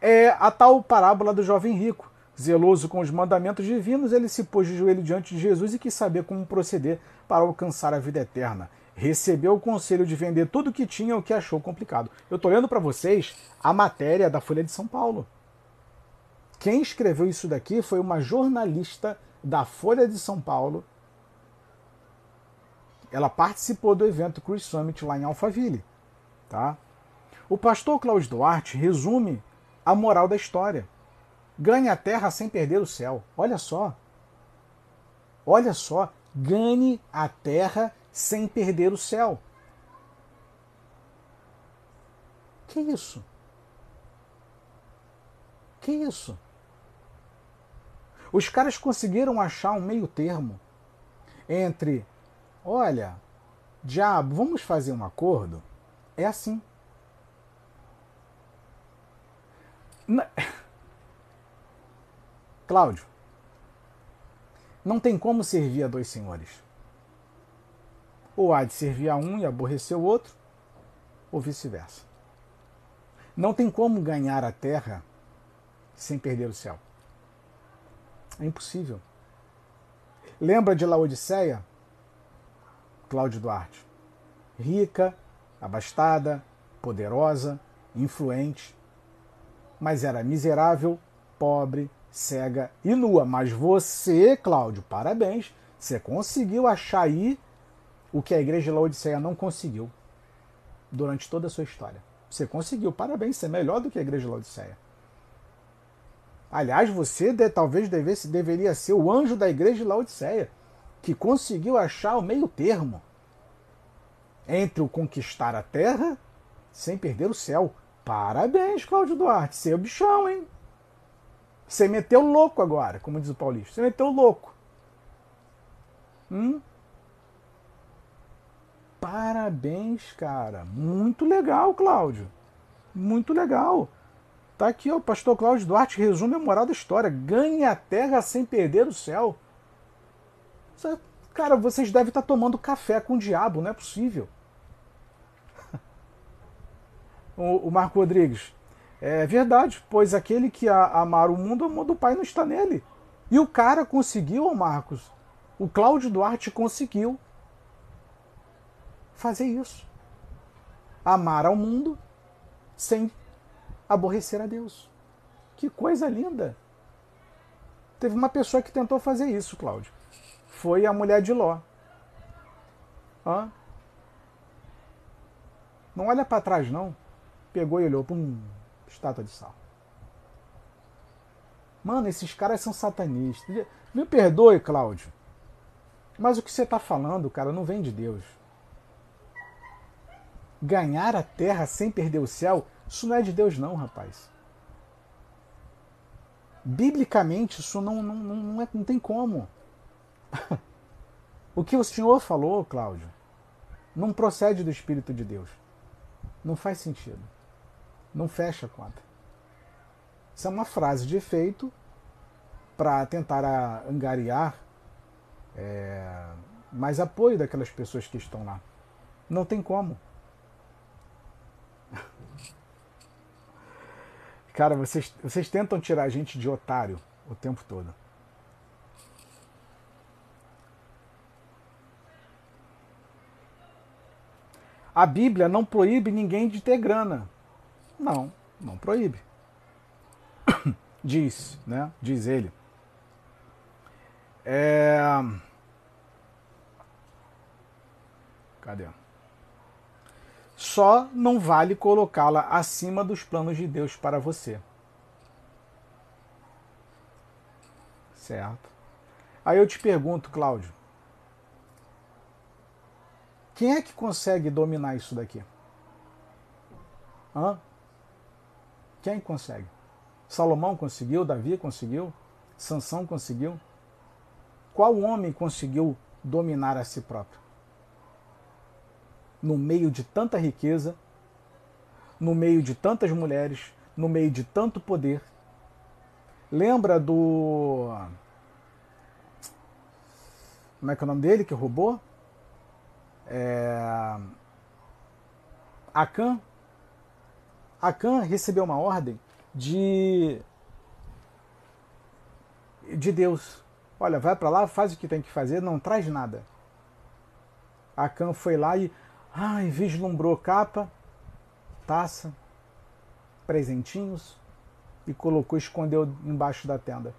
É a tal parábola do jovem rico. Zeloso com os mandamentos divinos, ele se pôs de joelho diante de Jesus e quis saber como proceder para alcançar a vida eterna. Recebeu o conselho de vender tudo o que tinha, o que achou complicado. Eu estou lendo para vocês a matéria da Folha de São Paulo. Quem escreveu isso daqui foi uma jornalista da Folha de São Paulo. Ela participou do evento Cruz Summit lá em Alphaville. Tá? O pastor Cláudio Duarte resume a moral da história. Ganhe a terra sem perder o céu. Olha só. Olha só. Ganhe a terra sem perder o céu. Que isso? Que isso? Os caras conseguiram achar um meio termo entre, olha, diabo, vamos fazer um acordo? É assim. Na... Cláudio, não tem como servir a dois senhores. Ou há de servir a um e aborrecer o outro, ou vice-versa. Não tem como ganhar a terra sem perder o céu. É impossível. Lembra de Laodiceia? Cláudio Duarte. Rica, abastada, poderosa, influente, mas era miserável, pobre, cega e nua. Mas você, Cláudio, parabéns, você conseguiu achar aí o que a igreja de Laodiceia não conseguiu durante toda a sua história. Você conseguiu, parabéns, você é melhor do que a igreja de Laodiceia. Aliás, você de, talvez devesse, deveria ser o anjo da igreja de Laodiceia, que conseguiu achar o meio termo entre o conquistar a terra sem perder o céu. Parabéns, Cláudio Duarte, seu bichão, hein? Você meteu louco agora, como diz o Paulista. Você meteu louco. Hum? Parabéns, cara. Muito legal, Cláudio. Muito legal. Tá aqui, ó, pastor Cláudio Duarte resume a moral da história. Ganhe a terra sem perder o céu. Cara, vocês devem estar tomando café com o diabo, não é possível. O, Marco Rodrigues, é verdade, pois aquele que a, amar o mundo, o amor do Pai não está nele. E o cara conseguiu, Marcos. O Cláudio Duarte conseguiu fazer isso. Amar ao mundo sem aborrecer a Deus. Que coisa linda! Teve uma pessoa que tentou fazer isso, Cláudio. Foi a mulher de Ló. Hã? Não olha para trás, não. Pegou e olhou. Pum, estátua de sal. Mano, esses caras são satanistas. Me perdoe, Cláudio. Mas o que você está falando, cara, não vem de Deus. Ganhar a terra sem perder o céu, isso não é de Deus, não, rapaz. Biblicamente, isso não, não, não, é, não tem como. o que o Senhor falou, Cláudio, não procede do Espírito de Deus. Não faz sentido. Não fecha a conta. Isso é uma frase de efeito para tentar angariar é, mais apoio daquelas pessoas que estão lá. Não tem como. Cara, vocês, vocês tentam tirar a gente de otário o tempo todo. A Bíblia não proíbe ninguém de ter grana. Não, não proíbe. Diz, né? Diz ele. É... Cadê? Só não vale colocá-la acima dos planos de Deus para você. Certo? Aí eu te pergunto, Cláudio, quem é que consegue dominar isso daqui? Hã? Quem consegue? Salomão conseguiu, Davi conseguiu, Sansão conseguiu. Qual homem conseguiu dominar a si próprio? no meio de tanta riqueza, no meio de tantas mulheres, no meio de tanto poder. Lembra do. Como é que é o nome dele que roubou? É... Acã. Acã recebeu uma ordem de de Deus. Olha, vai para lá, faz o que tem que fazer, não traz nada. Acã foi lá e ai, vislumbrou capa, taça, presentinhos e colocou, escondeu embaixo da tenda.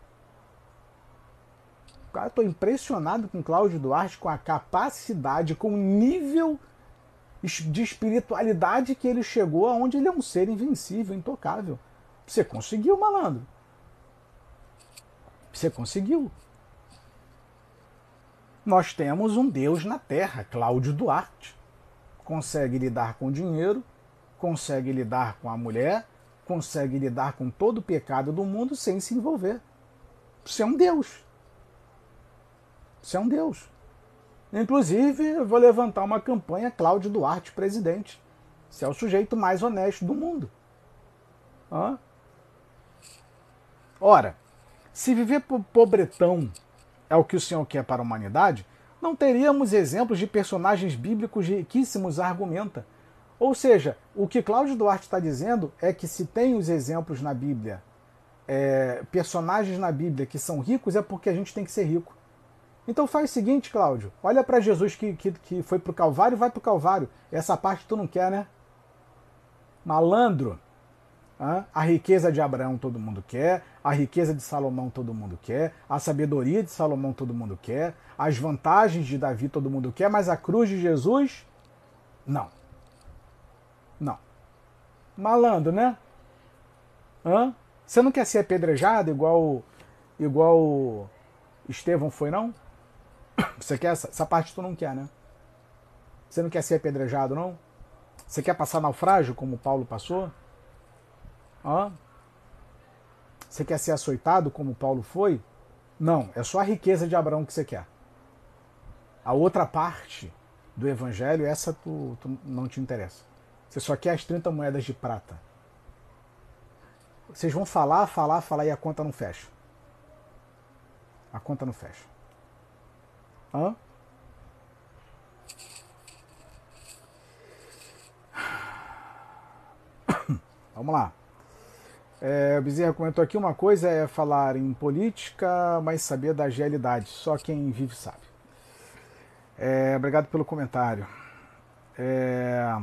Cara, estou impressionado com Cláudio Duarte, com a capacidade, com o nível de espiritualidade que ele chegou, aonde ele é um ser invencível, intocável. Você conseguiu, malandro. Você conseguiu. Nós temos um Deus na Terra, Cláudio Duarte. Consegue lidar com dinheiro, consegue lidar com a mulher, consegue lidar com todo o pecado do mundo sem se envolver. Você é um Deus. Você é um Deus. Inclusive, eu vou levantar uma campanha Cláudio Duarte presidente. Você é o sujeito mais honesto do mundo. Hã? Ora, se viver pobretão é o que o Senhor quer para a humanidade, não teríamos exemplos de personagens bíblicos riquíssimos, argumenta. Ou seja, o que Cláudio Duarte está dizendo é que se tem os exemplos na Bíblia, é, personagens na Bíblia que são ricos, é porque a gente tem que ser rico. Então faz o seguinte, Cláudio, olha para Jesus que, que, que foi para o Calvário, vai para o Calvário. Essa parte tu não quer, né? Malandro. A riqueza de Abraão todo mundo quer, a riqueza de Salomão todo mundo quer, a sabedoria de Salomão todo mundo quer, as vantagens de Davi todo mundo quer, mas a cruz de Jesus, não. Não. Malandro, né? Hã? Você não quer ser apedrejado igual igual Estevão foi, não? Você quer essa, essa parte tu não quer, né? Você não quer ser apedrejado, não? Você quer passar naufrágio como Paulo passou? Hã? Você quer ser açoitado como Paulo foi? Não, é só a riqueza de Abraão que você quer. A outra parte do evangelho, essa tu, tu não te interessa. Você só quer as 30 moedas de prata. Vocês vão falar, falar, falar e a conta não fecha. A conta não fecha. Hã? Vamos lá. É, o Bezerra comentou aqui: uma coisa é falar em política, mas saber da realidade. Só quem vive sabe. É, obrigado pelo comentário. É,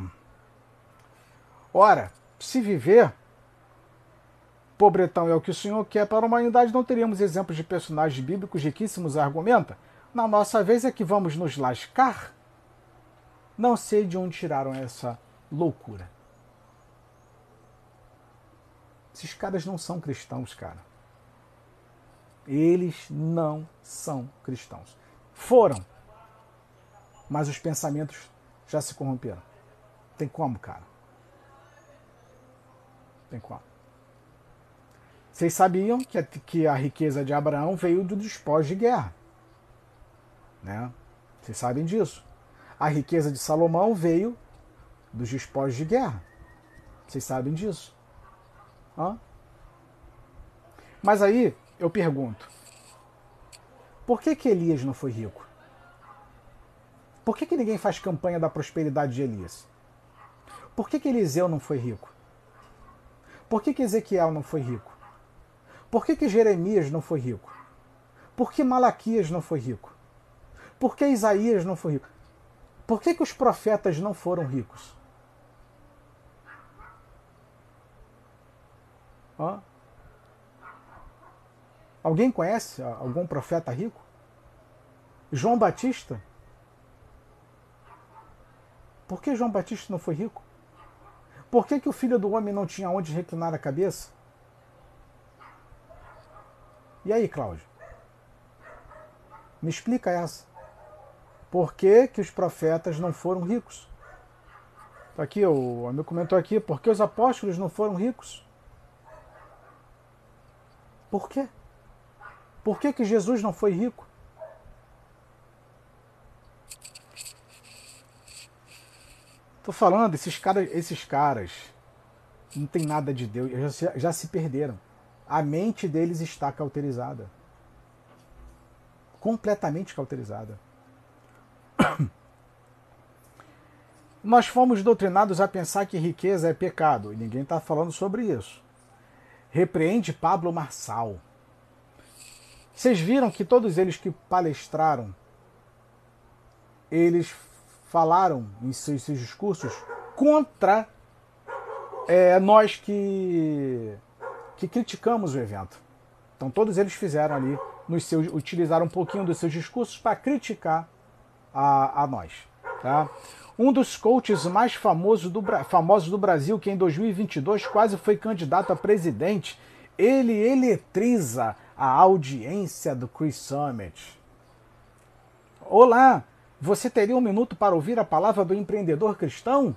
ora, se viver, pobretão é o que o Senhor quer para a humanidade, não teríamos exemplos de personagens bíblicos riquíssimos, argumenta. Na nossa vez é que vamos nos lascar. Não sei de onde tiraram essa loucura. Esses caras não são cristãos, cara. Eles não são cristãos. Foram. Mas os pensamentos já se corromperam. Tem como, cara? Tem como. Vocês sabiam que a, que a riqueza de Abraão veio dos despojos de guerra. Né? Vocês sabem disso. A riqueza de Salomão veio dos despojos de guerra. Vocês sabem disso. Hã? Mas aí eu pergunto: por que, que Elias não foi rico? Por que, que ninguém faz campanha da prosperidade de Elias? Por que, que Eliseu não foi rico? Por que, que Ezequiel não foi rico? Por que, que Jeremias não foi rico? Por que Malaquias não foi rico? Por que Isaías não foi rico? Por que, que os profetas não foram ricos? Hã? Alguém conhece algum profeta rico? João Batista? Por que João Batista não foi rico? Por que, que o filho do homem não tinha onde reclinar a cabeça? E aí, Cláudio? Me explica essa. Por que, que os profetas não foram ricos? Tá aqui, o amigo comentou aqui, por que os apóstolos não foram ricos? Por quê? Por que, que Jesus não foi rico? Tô falando, esses caras, esses caras não tem nada de Deus, já, já se perderam. A mente deles está cauterizada. Completamente cauterizada. Nós fomos doutrinados a pensar que riqueza é pecado, e ninguém está falando sobre isso. Repreende Pablo Marçal. Vocês viram que todos eles que palestraram, eles falaram em seus, seus discursos contra é, nós que, que criticamos o evento. Então todos eles fizeram ali, nos seus, utilizaram um pouquinho dos seus discursos para criticar a, a nós. Tá? Um dos coaches mais famosos do, famosos do Brasil, que em 2022 quase foi candidato a presidente, ele eletriza a audiência do Chris Summit. Olá, você teria um minuto para ouvir a palavra do empreendedor cristão?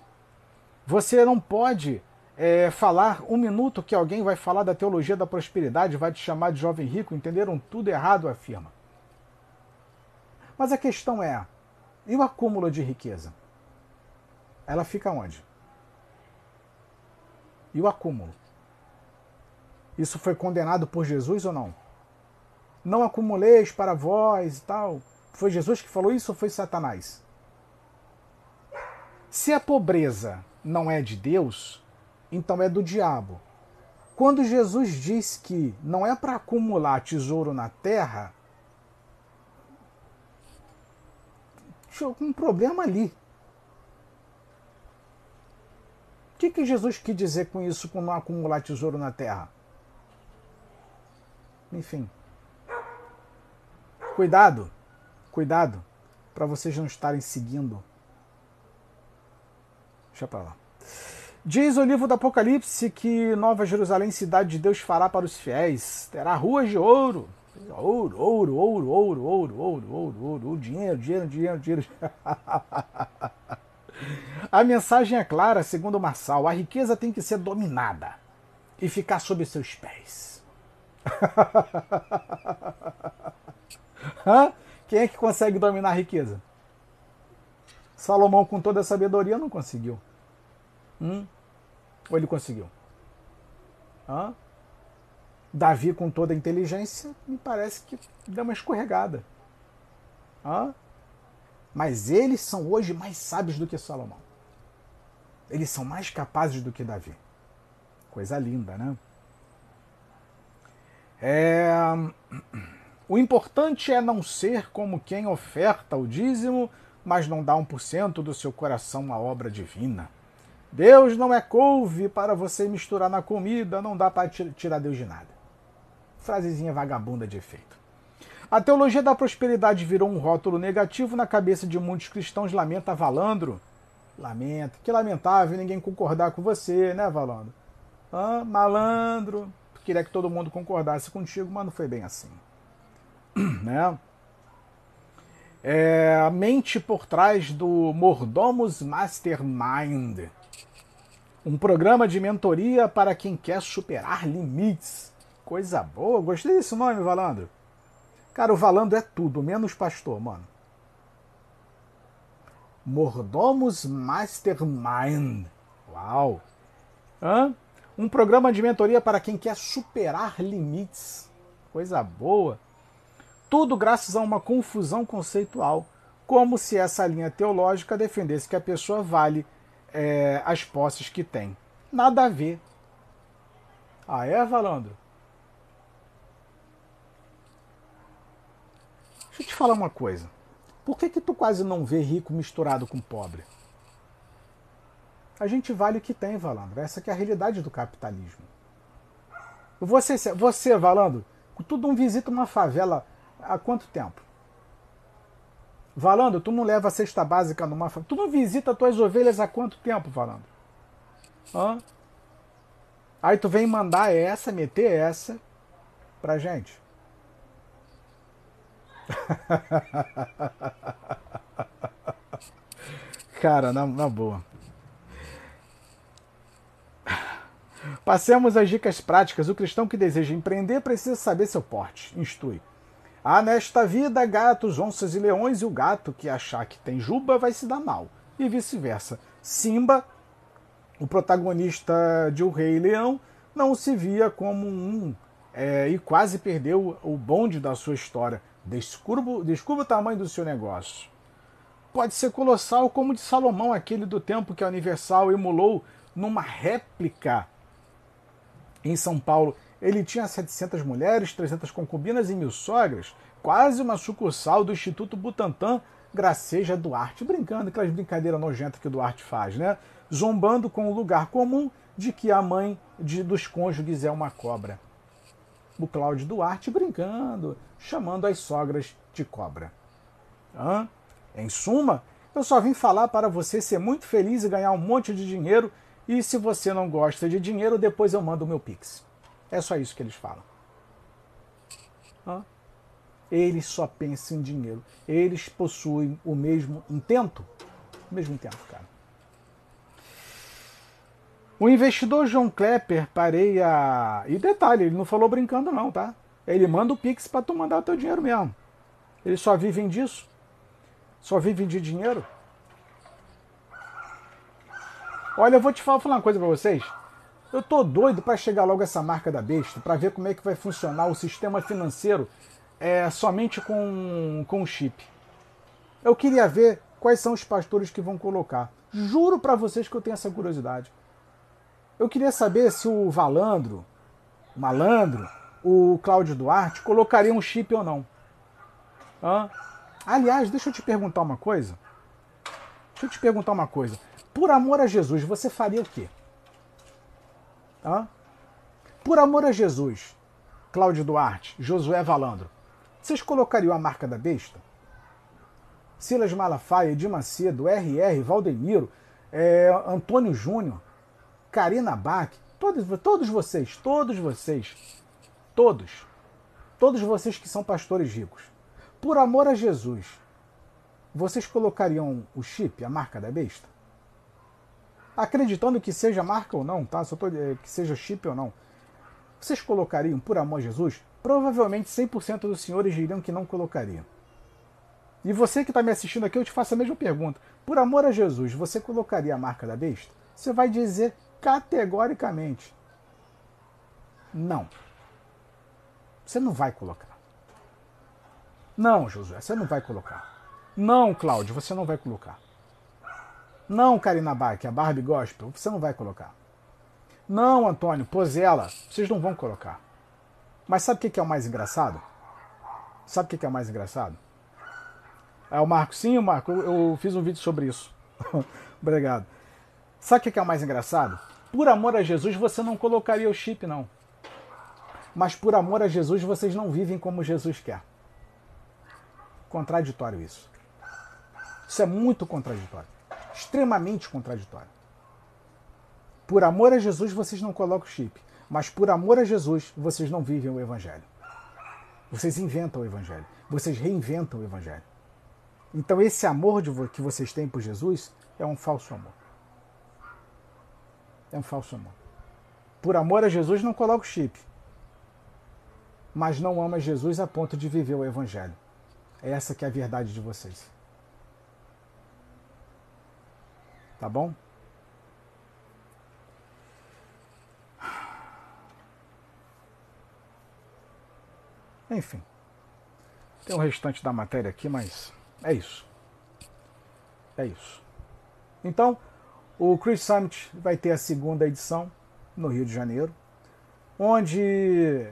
Você não pode é, falar um minuto que alguém vai falar da teologia da prosperidade, vai te chamar de jovem rico, entenderam tudo errado, afirma. Mas a questão é: e o acúmulo de riqueza? Ela fica onde? E o acúmulo? Isso foi condenado por Jesus ou não? Não acumuleis para vós e tal. Foi Jesus que falou isso ou foi Satanás? Se a pobreza não é de Deus, então é do diabo. Quando Jesus diz que não é para acumular tesouro na terra, um problema ali. O que, que Jesus quis dizer com isso, com não acumular tesouro na terra? Enfim. Cuidado, cuidado, para vocês não estarem seguindo. Deixa para lá. Diz o livro do Apocalipse que Nova Jerusalém, cidade de Deus, fará para os fiéis. Terá ruas de ouro. Ouro, ouro, ouro, ouro, ouro, ouro, ouro, ouro, dinheiro, dinheiro, dinheiro, dinheiro. A mensagem é clara, segundo Marçal: a riqueza tem que ser dominada e ficar sob seus pés. Quem é que consegue dominar a riqueza? Salomão, com toda a sabedoria, não conseguiu. Hum? Ou ele conseguiu? Hã? Davi, com toda a inteligência, me parece que deu uma escorregada. Hã? Mas eles são hoje mais sábios do que Salomão. Eles são mais capazes do que Davi. Coisa linda, né? É... O importante é não ser como quem oferta o dízimo, mas não dá um por cento do seu coração à obra divina. Deus não é couve para você misturar na comida, não dá para tirar Deus de nada. Frasezinha vagabunda de efeito. A teologia da prosperidade virou um rótulo negativo na cabeça de muitos cristãos, lamenta Valandro. Lamenta, que lamentável ninguém concordar com você, né, Valandro? Ah, malandro, queria que todo mundo concordasse contigo, mas não foi bem assim. né? É, a mente por trás do Mordomos Mastermind um programa de mentoria para quem quer superar limites. Coisa boa, gostei desse nome, Valando. Cara, o Valando é tudo, menos pastor, mano. Mordomos Mastermind. Uau! Hã? Um programa de mentoria para quem quer superar limites. Coisa boa. Tudo graças a uma confusão conceitual, como se essa linha teológica defendesse que a pessoa vale é, as posses que tem. Nada a ver. Ah, é, Valandro? Deixa eu te falar uma coisa. Por que, que tu quase não vê rico misturado com pobre? A gente vale o que tem, Valandro. Essa que é a realidade do capitalismo. Você, você Valandro, tu não visita uma favela há quanto tempo? Valando, tu não leva a cesta básica numa. Tu não visita tuas ovelhas há quanto tempo, Valando? Hã? Aí tu vem mandar essa, meter essa pra gente. Cara, na, na boa. Passemos às dicas práticas. O cristão que deseja empreender precisa saber seu porte. Instrui. Há nesta vida gatos, onças e leões, e o gato que achar que tem juba vai se dar mal. e vice-versa. Simba, o protagonista de O Rei Leão, não se via como um é, e quase perdeu o bonde da sua história. Descubra, descubra o tamanho do seu negócio. Pode ser colossal como o de Salomão, aquele do tempo que a Universal emulou numa réplica em São Paulo. Ele tinha 700 mulheres, 300 concubinas e mil sogras, quase uma sucursal do Instituto Butantan Graceja Duarte, brincando, aquelas brincadeiras nojentas que o Duarte faz, né? Zombando com o lugar comum de que a mãe de, dos cônjuges é uma cobra. O Cláudio Duarte brincando, chamando as sogras de cobra. Hã? Em suma, eu só vim falar para você ser muito feliz e ganhar um monte de dinheiro. E se você não gosta de dinheiro, depois eu mando o meu Pix. É só isso que eles falam. Hã? Eles só pensam em dinheiro. Eles possuem o mesmo intento. O mesmo intento, cara. O investidor João Klepper pareia. E detalhe, ele não falou brincando, não, tá? Ele manda o Pix para tu mandar o teu dinheiro mesmo. Eles só vivem disso. Só vivem de dinheiro. Olha, eu vou te falar, falar uma coisa para vocês. Eu tô doido para chegar logo essa marca da besta, para ver como é que vai funcionar o sistema financeiro é, somente com, com chip. Eu queria ver quais são os pastores que vão colocar. Juro para vocês que eu tenho essa curiosidade. Eu queria saber se o Valandro, o Malandro, o Cláudio Duarte colocaria um chip ou não. Hã? Aliás, deixa eu te perguntar uma coisa. Deixa eu te perguntar uma coisa. Por amor a Jesus, você faria o quê? Hã? Por amor a Jesus, Cláudio Duarte, Josué Valandro, vocês colocariam a marca da besta? Silas Malafaia, Edir Macedo, RR, Valdemiro, é, Antônio Júnior, Karina Bach, todos, todos vocês, todos vocês, todos, todos vocês que são pastores ricos, por amor a Jesus, vocês colocariam o chip, a marca da besta? Acreditando que seja marca ou não, tá? Tô, eh, que seja chip ou não. Vocês colocariam por amor a Jesus? Provavelmente 100% dos senhores diriam que não colocariam. E você que está me assistindo aqui, eu te faço a mesma pergunta. Por amor a Jesus, você colocaria a marca da besta? Você vai dizer categoricamente: não. Você não vai colocar. Não, Josué, você não vai colocar. Não, Cláudio, você não vai colocar. Não, Karina Bach, a Barbie Gospel, você não vai colocar. Não, Antônio, Pozela, vocês não vão colocar. Mas sabe o que é o mais engraçado? Sabe o que é o mais engraçado? É o Marco. Sim, Marco, eu fiz um vídeo sobre isso. Obrigado. Sabe o que é o mais engraçado? Por amor a Jesus, você não colocaria o chip, não. Mas por amor a Jesus, vocês não vivem como Jesus quer. Contraditório isso. Isso é muito contraditório. Extremamente contraditório. Por amor a Jesus, vocês não colocam o chip. Mas por amor a Jesus, vocês não vivem o Evangelho. Vocês inventam o Evangelho. Vocês reinventam o Evangelho. Então, esse amor que vocês têm por Jesus é um falso amor. É um falso amor. Por amor a Jesus, não coloca o chip. Mas não ama Jesus a ponto de viver o Evangelho. É essa que é a verdade de vocês. Tá bom? Enfim. Tem o restante da matéria aqui, mas é isso. É isso. Então, o Chris Summit vai ter a segunda edição no Rio de Janeiro, onde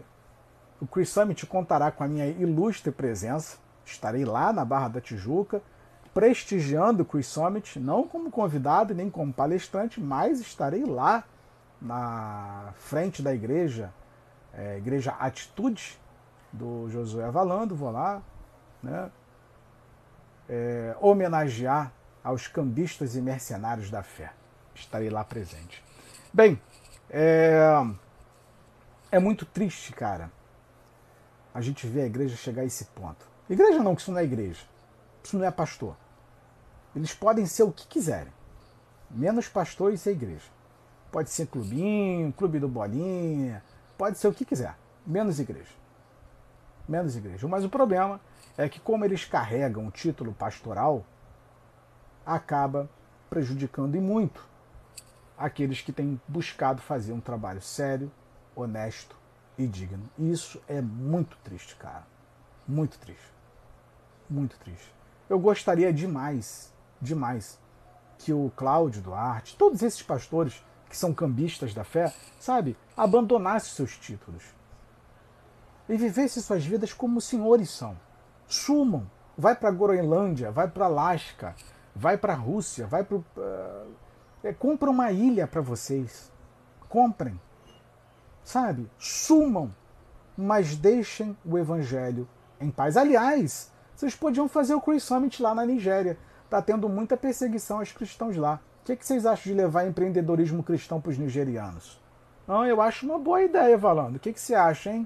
o Chris Summit contará com a minha ilustre presença. Estarei lá na Barra da Tijuca, prestigiando o Chris Summit, não como convidado nem como palestrante, mas estarei lá na frente da igreja, é, Igreja Atitude, do Josué Valando, vou lá, né, é, homenagear aos cambistas e mercenários da fé. Estarei lá presente. Bem, é, é muito triste, cara, a gente ver a igreja chegar a esse ponto. Igreja não, que isso não é igreja. Isso não é pastor. Eles podem ser o que quiserem. Menos pastor e ser igreja. Pode ser clubinho, clube do bolinha, pode ser o que quiser. Menos igreja. Menos igreja. Mas o problema é que como eles carregam o título pastoral, acaba prejudicando e muito aqueles que têm buscado fazer um trabalho sério, honesto e digno. E isso é muito triste, cara. Muito triste. Muito triste. Eu gostaria demais, demais, que o Cláudio Duarte, todos esses pastores que são cambistas da fé, sabe, abandonassem seus títulos e vivessem suas vidas como os senhores são. Sumam, vai para Groenlândia, vai para Alasca, vai para Rússia, vai para uh, é, compra uma ilha para vocês. Comprem. Sabe? Sumam, mas deixem o evangelho em paz. Aliás, vocês podiam fazer o Chris Summit lá na Nigéria. Está tendo muita perseguição aos cristãos lá. O que, que vocês acham de levar empreendedorismo cristão para os nigerianos? Não, eu acho uma boa ideia, Valando. O que, que você acha, hein?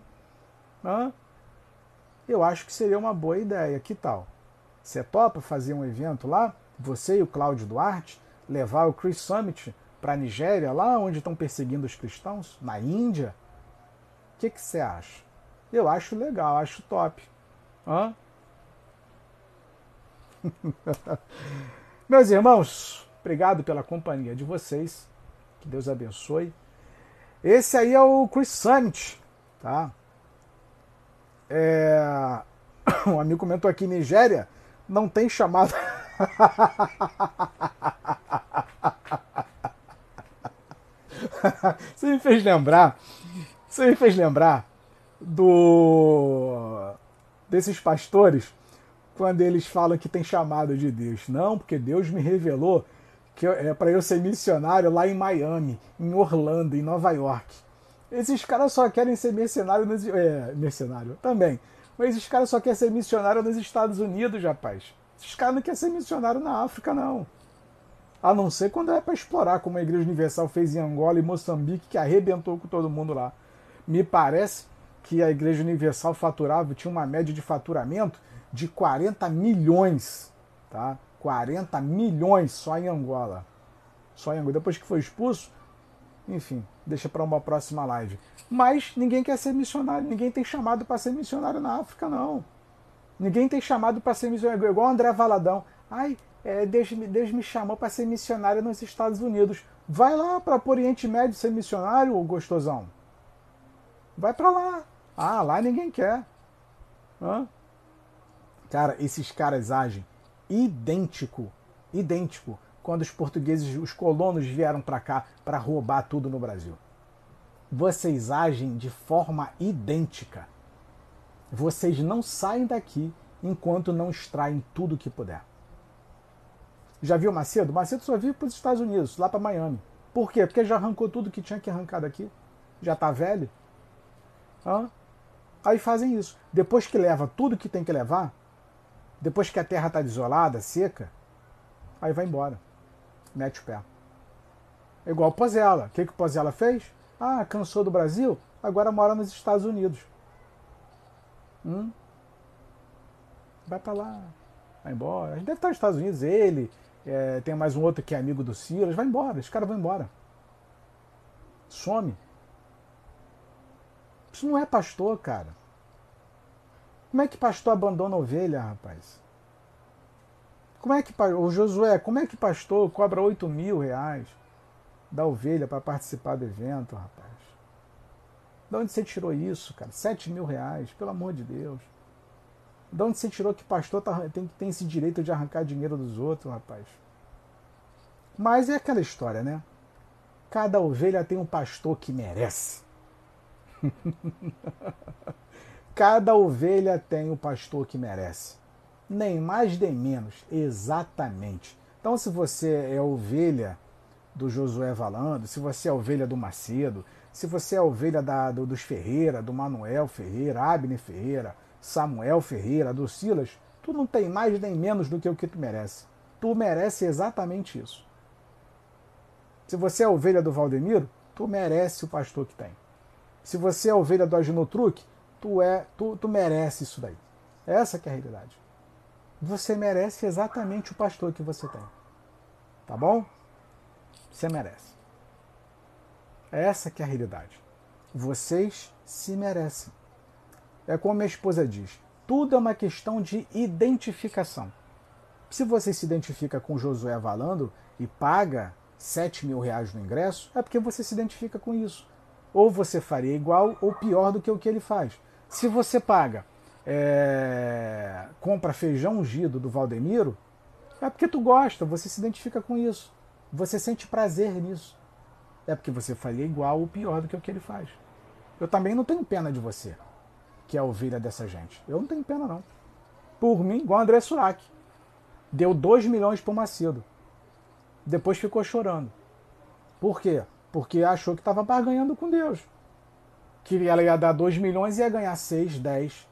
Hã? Eu acho que seria uma boa ideia. Que tal? Você topa fazer um evento lá? Você e o Cláudio Duarte? Levar o Chris Summit para a Nigéria, lá onde estão perseguindo os cristãos? Na Índia? O que, você acha? Eu acho legal, acho top. Hã? Meus irmãos, obrigado pela companhia de vocês. Que Deus abençoe. Esse aí é o Chris Summit, tá? É... Um amigo comentou aqui: Nigéria não tem chamada. Você me fez lembrar. Você me fez lembrar do desses pastores quando eles falam que tem chamada de Deus. Não, porque Deus me revelou que é para eu ser missionário lá em Miami, em Orlando, em Nova York. Esses caras só querem ser mercenário nos, é, mercenário também. Mas esses caras só querem ser missionário nos Estados Unidos, rapaz. Esses caras não querem ser missionário na África, não. A não ser quando é para explorar, como a Igreja Universal fez em Angola e Moçambique, que arrebentou com todo mundo lá. Me parece que a Igreja Universal faturava, tinha uma média de faturamento de 40 milhões, tá? 40 milhões só em Angola. Só em Angola. Depois que foi expulso, enfim, deixa para uma próxima live. Mas ninguém quer ser missionário, ninguém tem chamado para ser missionário na África, não. Ninguém tem chamado para ser missionário, igual André Valadão. Ai, é, Deus, Deus me chamou para ser missionário nos Estados Unidos. Vai lá para o Oriente Médio ser missionário, gostosão. Vai para lá. Ah, lá ninguém quer. Hã? Cara, esses caras agem idêntico, idêntico quando os portugueses, os colonos vieram para cá para roubar tudo no Brasil. Vocês agem de forma idêntica. Vocês não saem daqui enquanto não extraem tudo que puder. Já viu Macedo? Macedo só vive para os Estados Unidos, lá para Miami. Por quê? Porque já arrancou tudo que tinha que arrancar daqui. Já está velho. Hã? Aí fazem isso. Depois que leva tudo que tem que levar, depois que a terra está desolada, seca, aí vai embora mete o pé. É igual o Pozella. O que, que o Pozella fez? Ah, cansou do Brasil? Agora mora nos Estados Unidos. Hum? Vai para lá. Vai embora. A gente deve estar nos Estados Unidos. Ele, é, tem mais um outro que é amigo do Silas. Vai embora. Os caras vão embora. Some. Isso não é pastor, cara. Como é que pastor abandona ovelha, rapaz? Como é que o Josué, como é que pastor cobra 8 mil reais da ovelha para participar do evento, rapaz? De onde você tirou isso, cara? 7 mil reais, pelo amor de Deus. De onde você tirou que pastor tá, tem, tem esse direito de arrancar dinheiro dos outros, rapaz? Mas é aquela história, né? Cada ovelha tem um pastor que merece. Cada ovelha tem o um pastor que merece nem mais nem menos, exatamente. Então, se você é ovelha do Josué Valando, se você é ovelha do Macedo, se você é ovelha da, do, dos Ferreira, do Manuel Ferreira, Abner Ferreira, Samuel Ferreira, do Silas, tu não tem mais nem menos do que o que tu merece. Tu merece exatamente isso. Se você é ovelha do Valdemiro, tu merece o pastor que tem. Se você é ovelha do Aginotruque, tu, é, tu, tu merece isso daí. Essa que é a realidade você merece exatamente o pastor que você tem. Tá bom? Você merece. Essa que é a realidade. Vocês se merecem. É como minha esposa diz: tudo é uma questão de identificação. Se você se identifica com Josué Valando, e paga 7 mil reais no ingresso, é porque você se identifica com isso. Ou você faria igual ou pior do que o que ele faz. Se você paga, é, compra feijão ungido do Valdemiro, é porque tu gosta, você se identifica com isso. Você sente prazer nisso. É porque você faria igual ou pior do que o que ele faz. Eu também não tenho pena de você, que é ovelha dessa gente. Eu não tenho pena, não. Por mim, igual o André Surak. Deu 2 milhões para o Macedo. Depois ficou chorando. Por quê? Porque achou que estava barganhando com Deus. Que ela ia dar 2 milhões e ia ganhar 6, 10,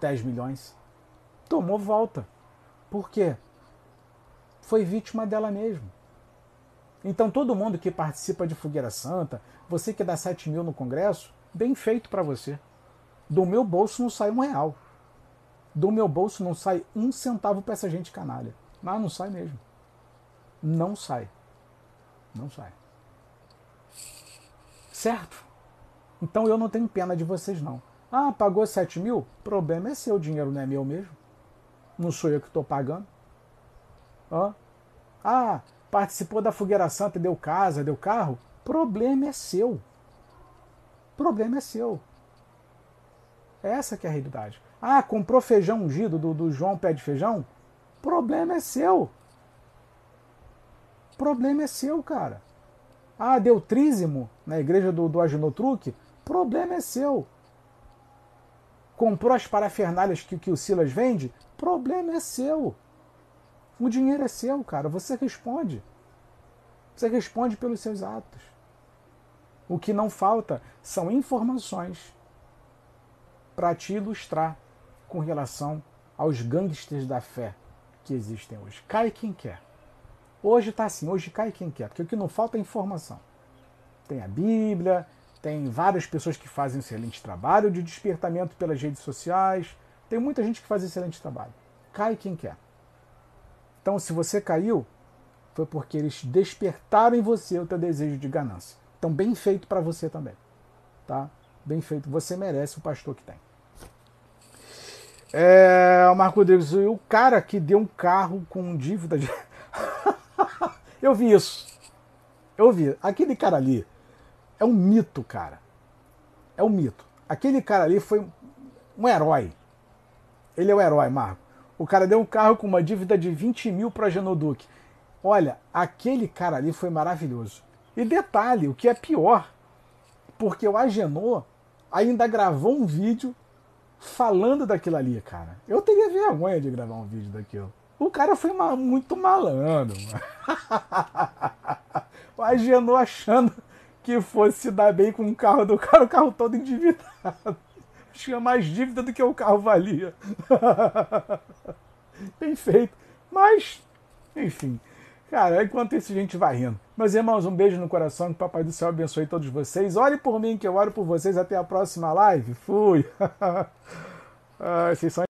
10 milhões. Tomou volta. Por quê? Foi vítima dela mesma. Então todo mundo que participa de Fogueira Santa, você que dá 7 mil no Congresso, bem feito para você. Do meu bolso não sai um real. Do meu bolso não sai um centavo para essa gente canalha. Mas não sai mesmo. Não sai. Não sai. Certo? Então eu não tenho pena de vocês, não. Ah, pagou 7 mil? Problema é seu, o dinheiro não é meu mesmo. Não sou eu que estou pagando. Ah, ah, participou da fogueira santa, deu casa, deu carro? Problema é seu. Problema é seu. Essa que é a realidade. Ah, comprou feijão ungido do, do João Pé de Feijão? Problema é seu. Problema é seu, cara. Ah, deu trízimo na igreja do, do Aginotruque? Problema é seu. Comprou as parafernálias que, que o Silas vende? Problema é seu. O dinheiro é seu, cara. Você responde. Você responde pelos seus atos. O que não falta são informações para te ilustrar com relação aos gangsters da fé que existem hoje. Cai quem quer. Hoje está assim, hoje cai quem quer, porque o que não falta é informação. Tem a Bíblia, tem várias pessoas que fazem excelente trabalho de despertamento pelas redes sociais, tem muita gente que faz excelente trabalho. Cai quem quer. Então, se você caiu, foi porque eles despertaram em você o teu desejo de ganância. Então, bem feito para você também. Tá? Bem feito. Você merece o pastor que tem. É, o Marco Rodrigues, o cara que deu um carro com dívida de. Eu vi isso. Eu vi. Aquele cara ali é um mito, cara. É um mito. Aquele cara ali foi um herói. Ele é o herói, Marco. O cara deu um carro com uma dívida de 20 mil para Genoduque. Olha, aquele cara ali foi maravilhoso. E detalhe, o que é pior, porque o Agenor ainda gravou um vídeo falando daquilo ali, cara. Eu teria vergonha de gravar um vídeo daquilo. O cara foi muito malandro. o Agenor achando que fosse se dar bem com o carro do cara, o carro todo endividado. Tinha mais dívida do que o carro valia. bem feito. Mas, enfim. Cara, enquanto a gente vai rindo. Meus irmãos, um beijo no coração, que o Papai do Céu abençoe todos vocês. Ore por mim, que eu oro por vocês. Até a próxima live. Fui. ah, vocês são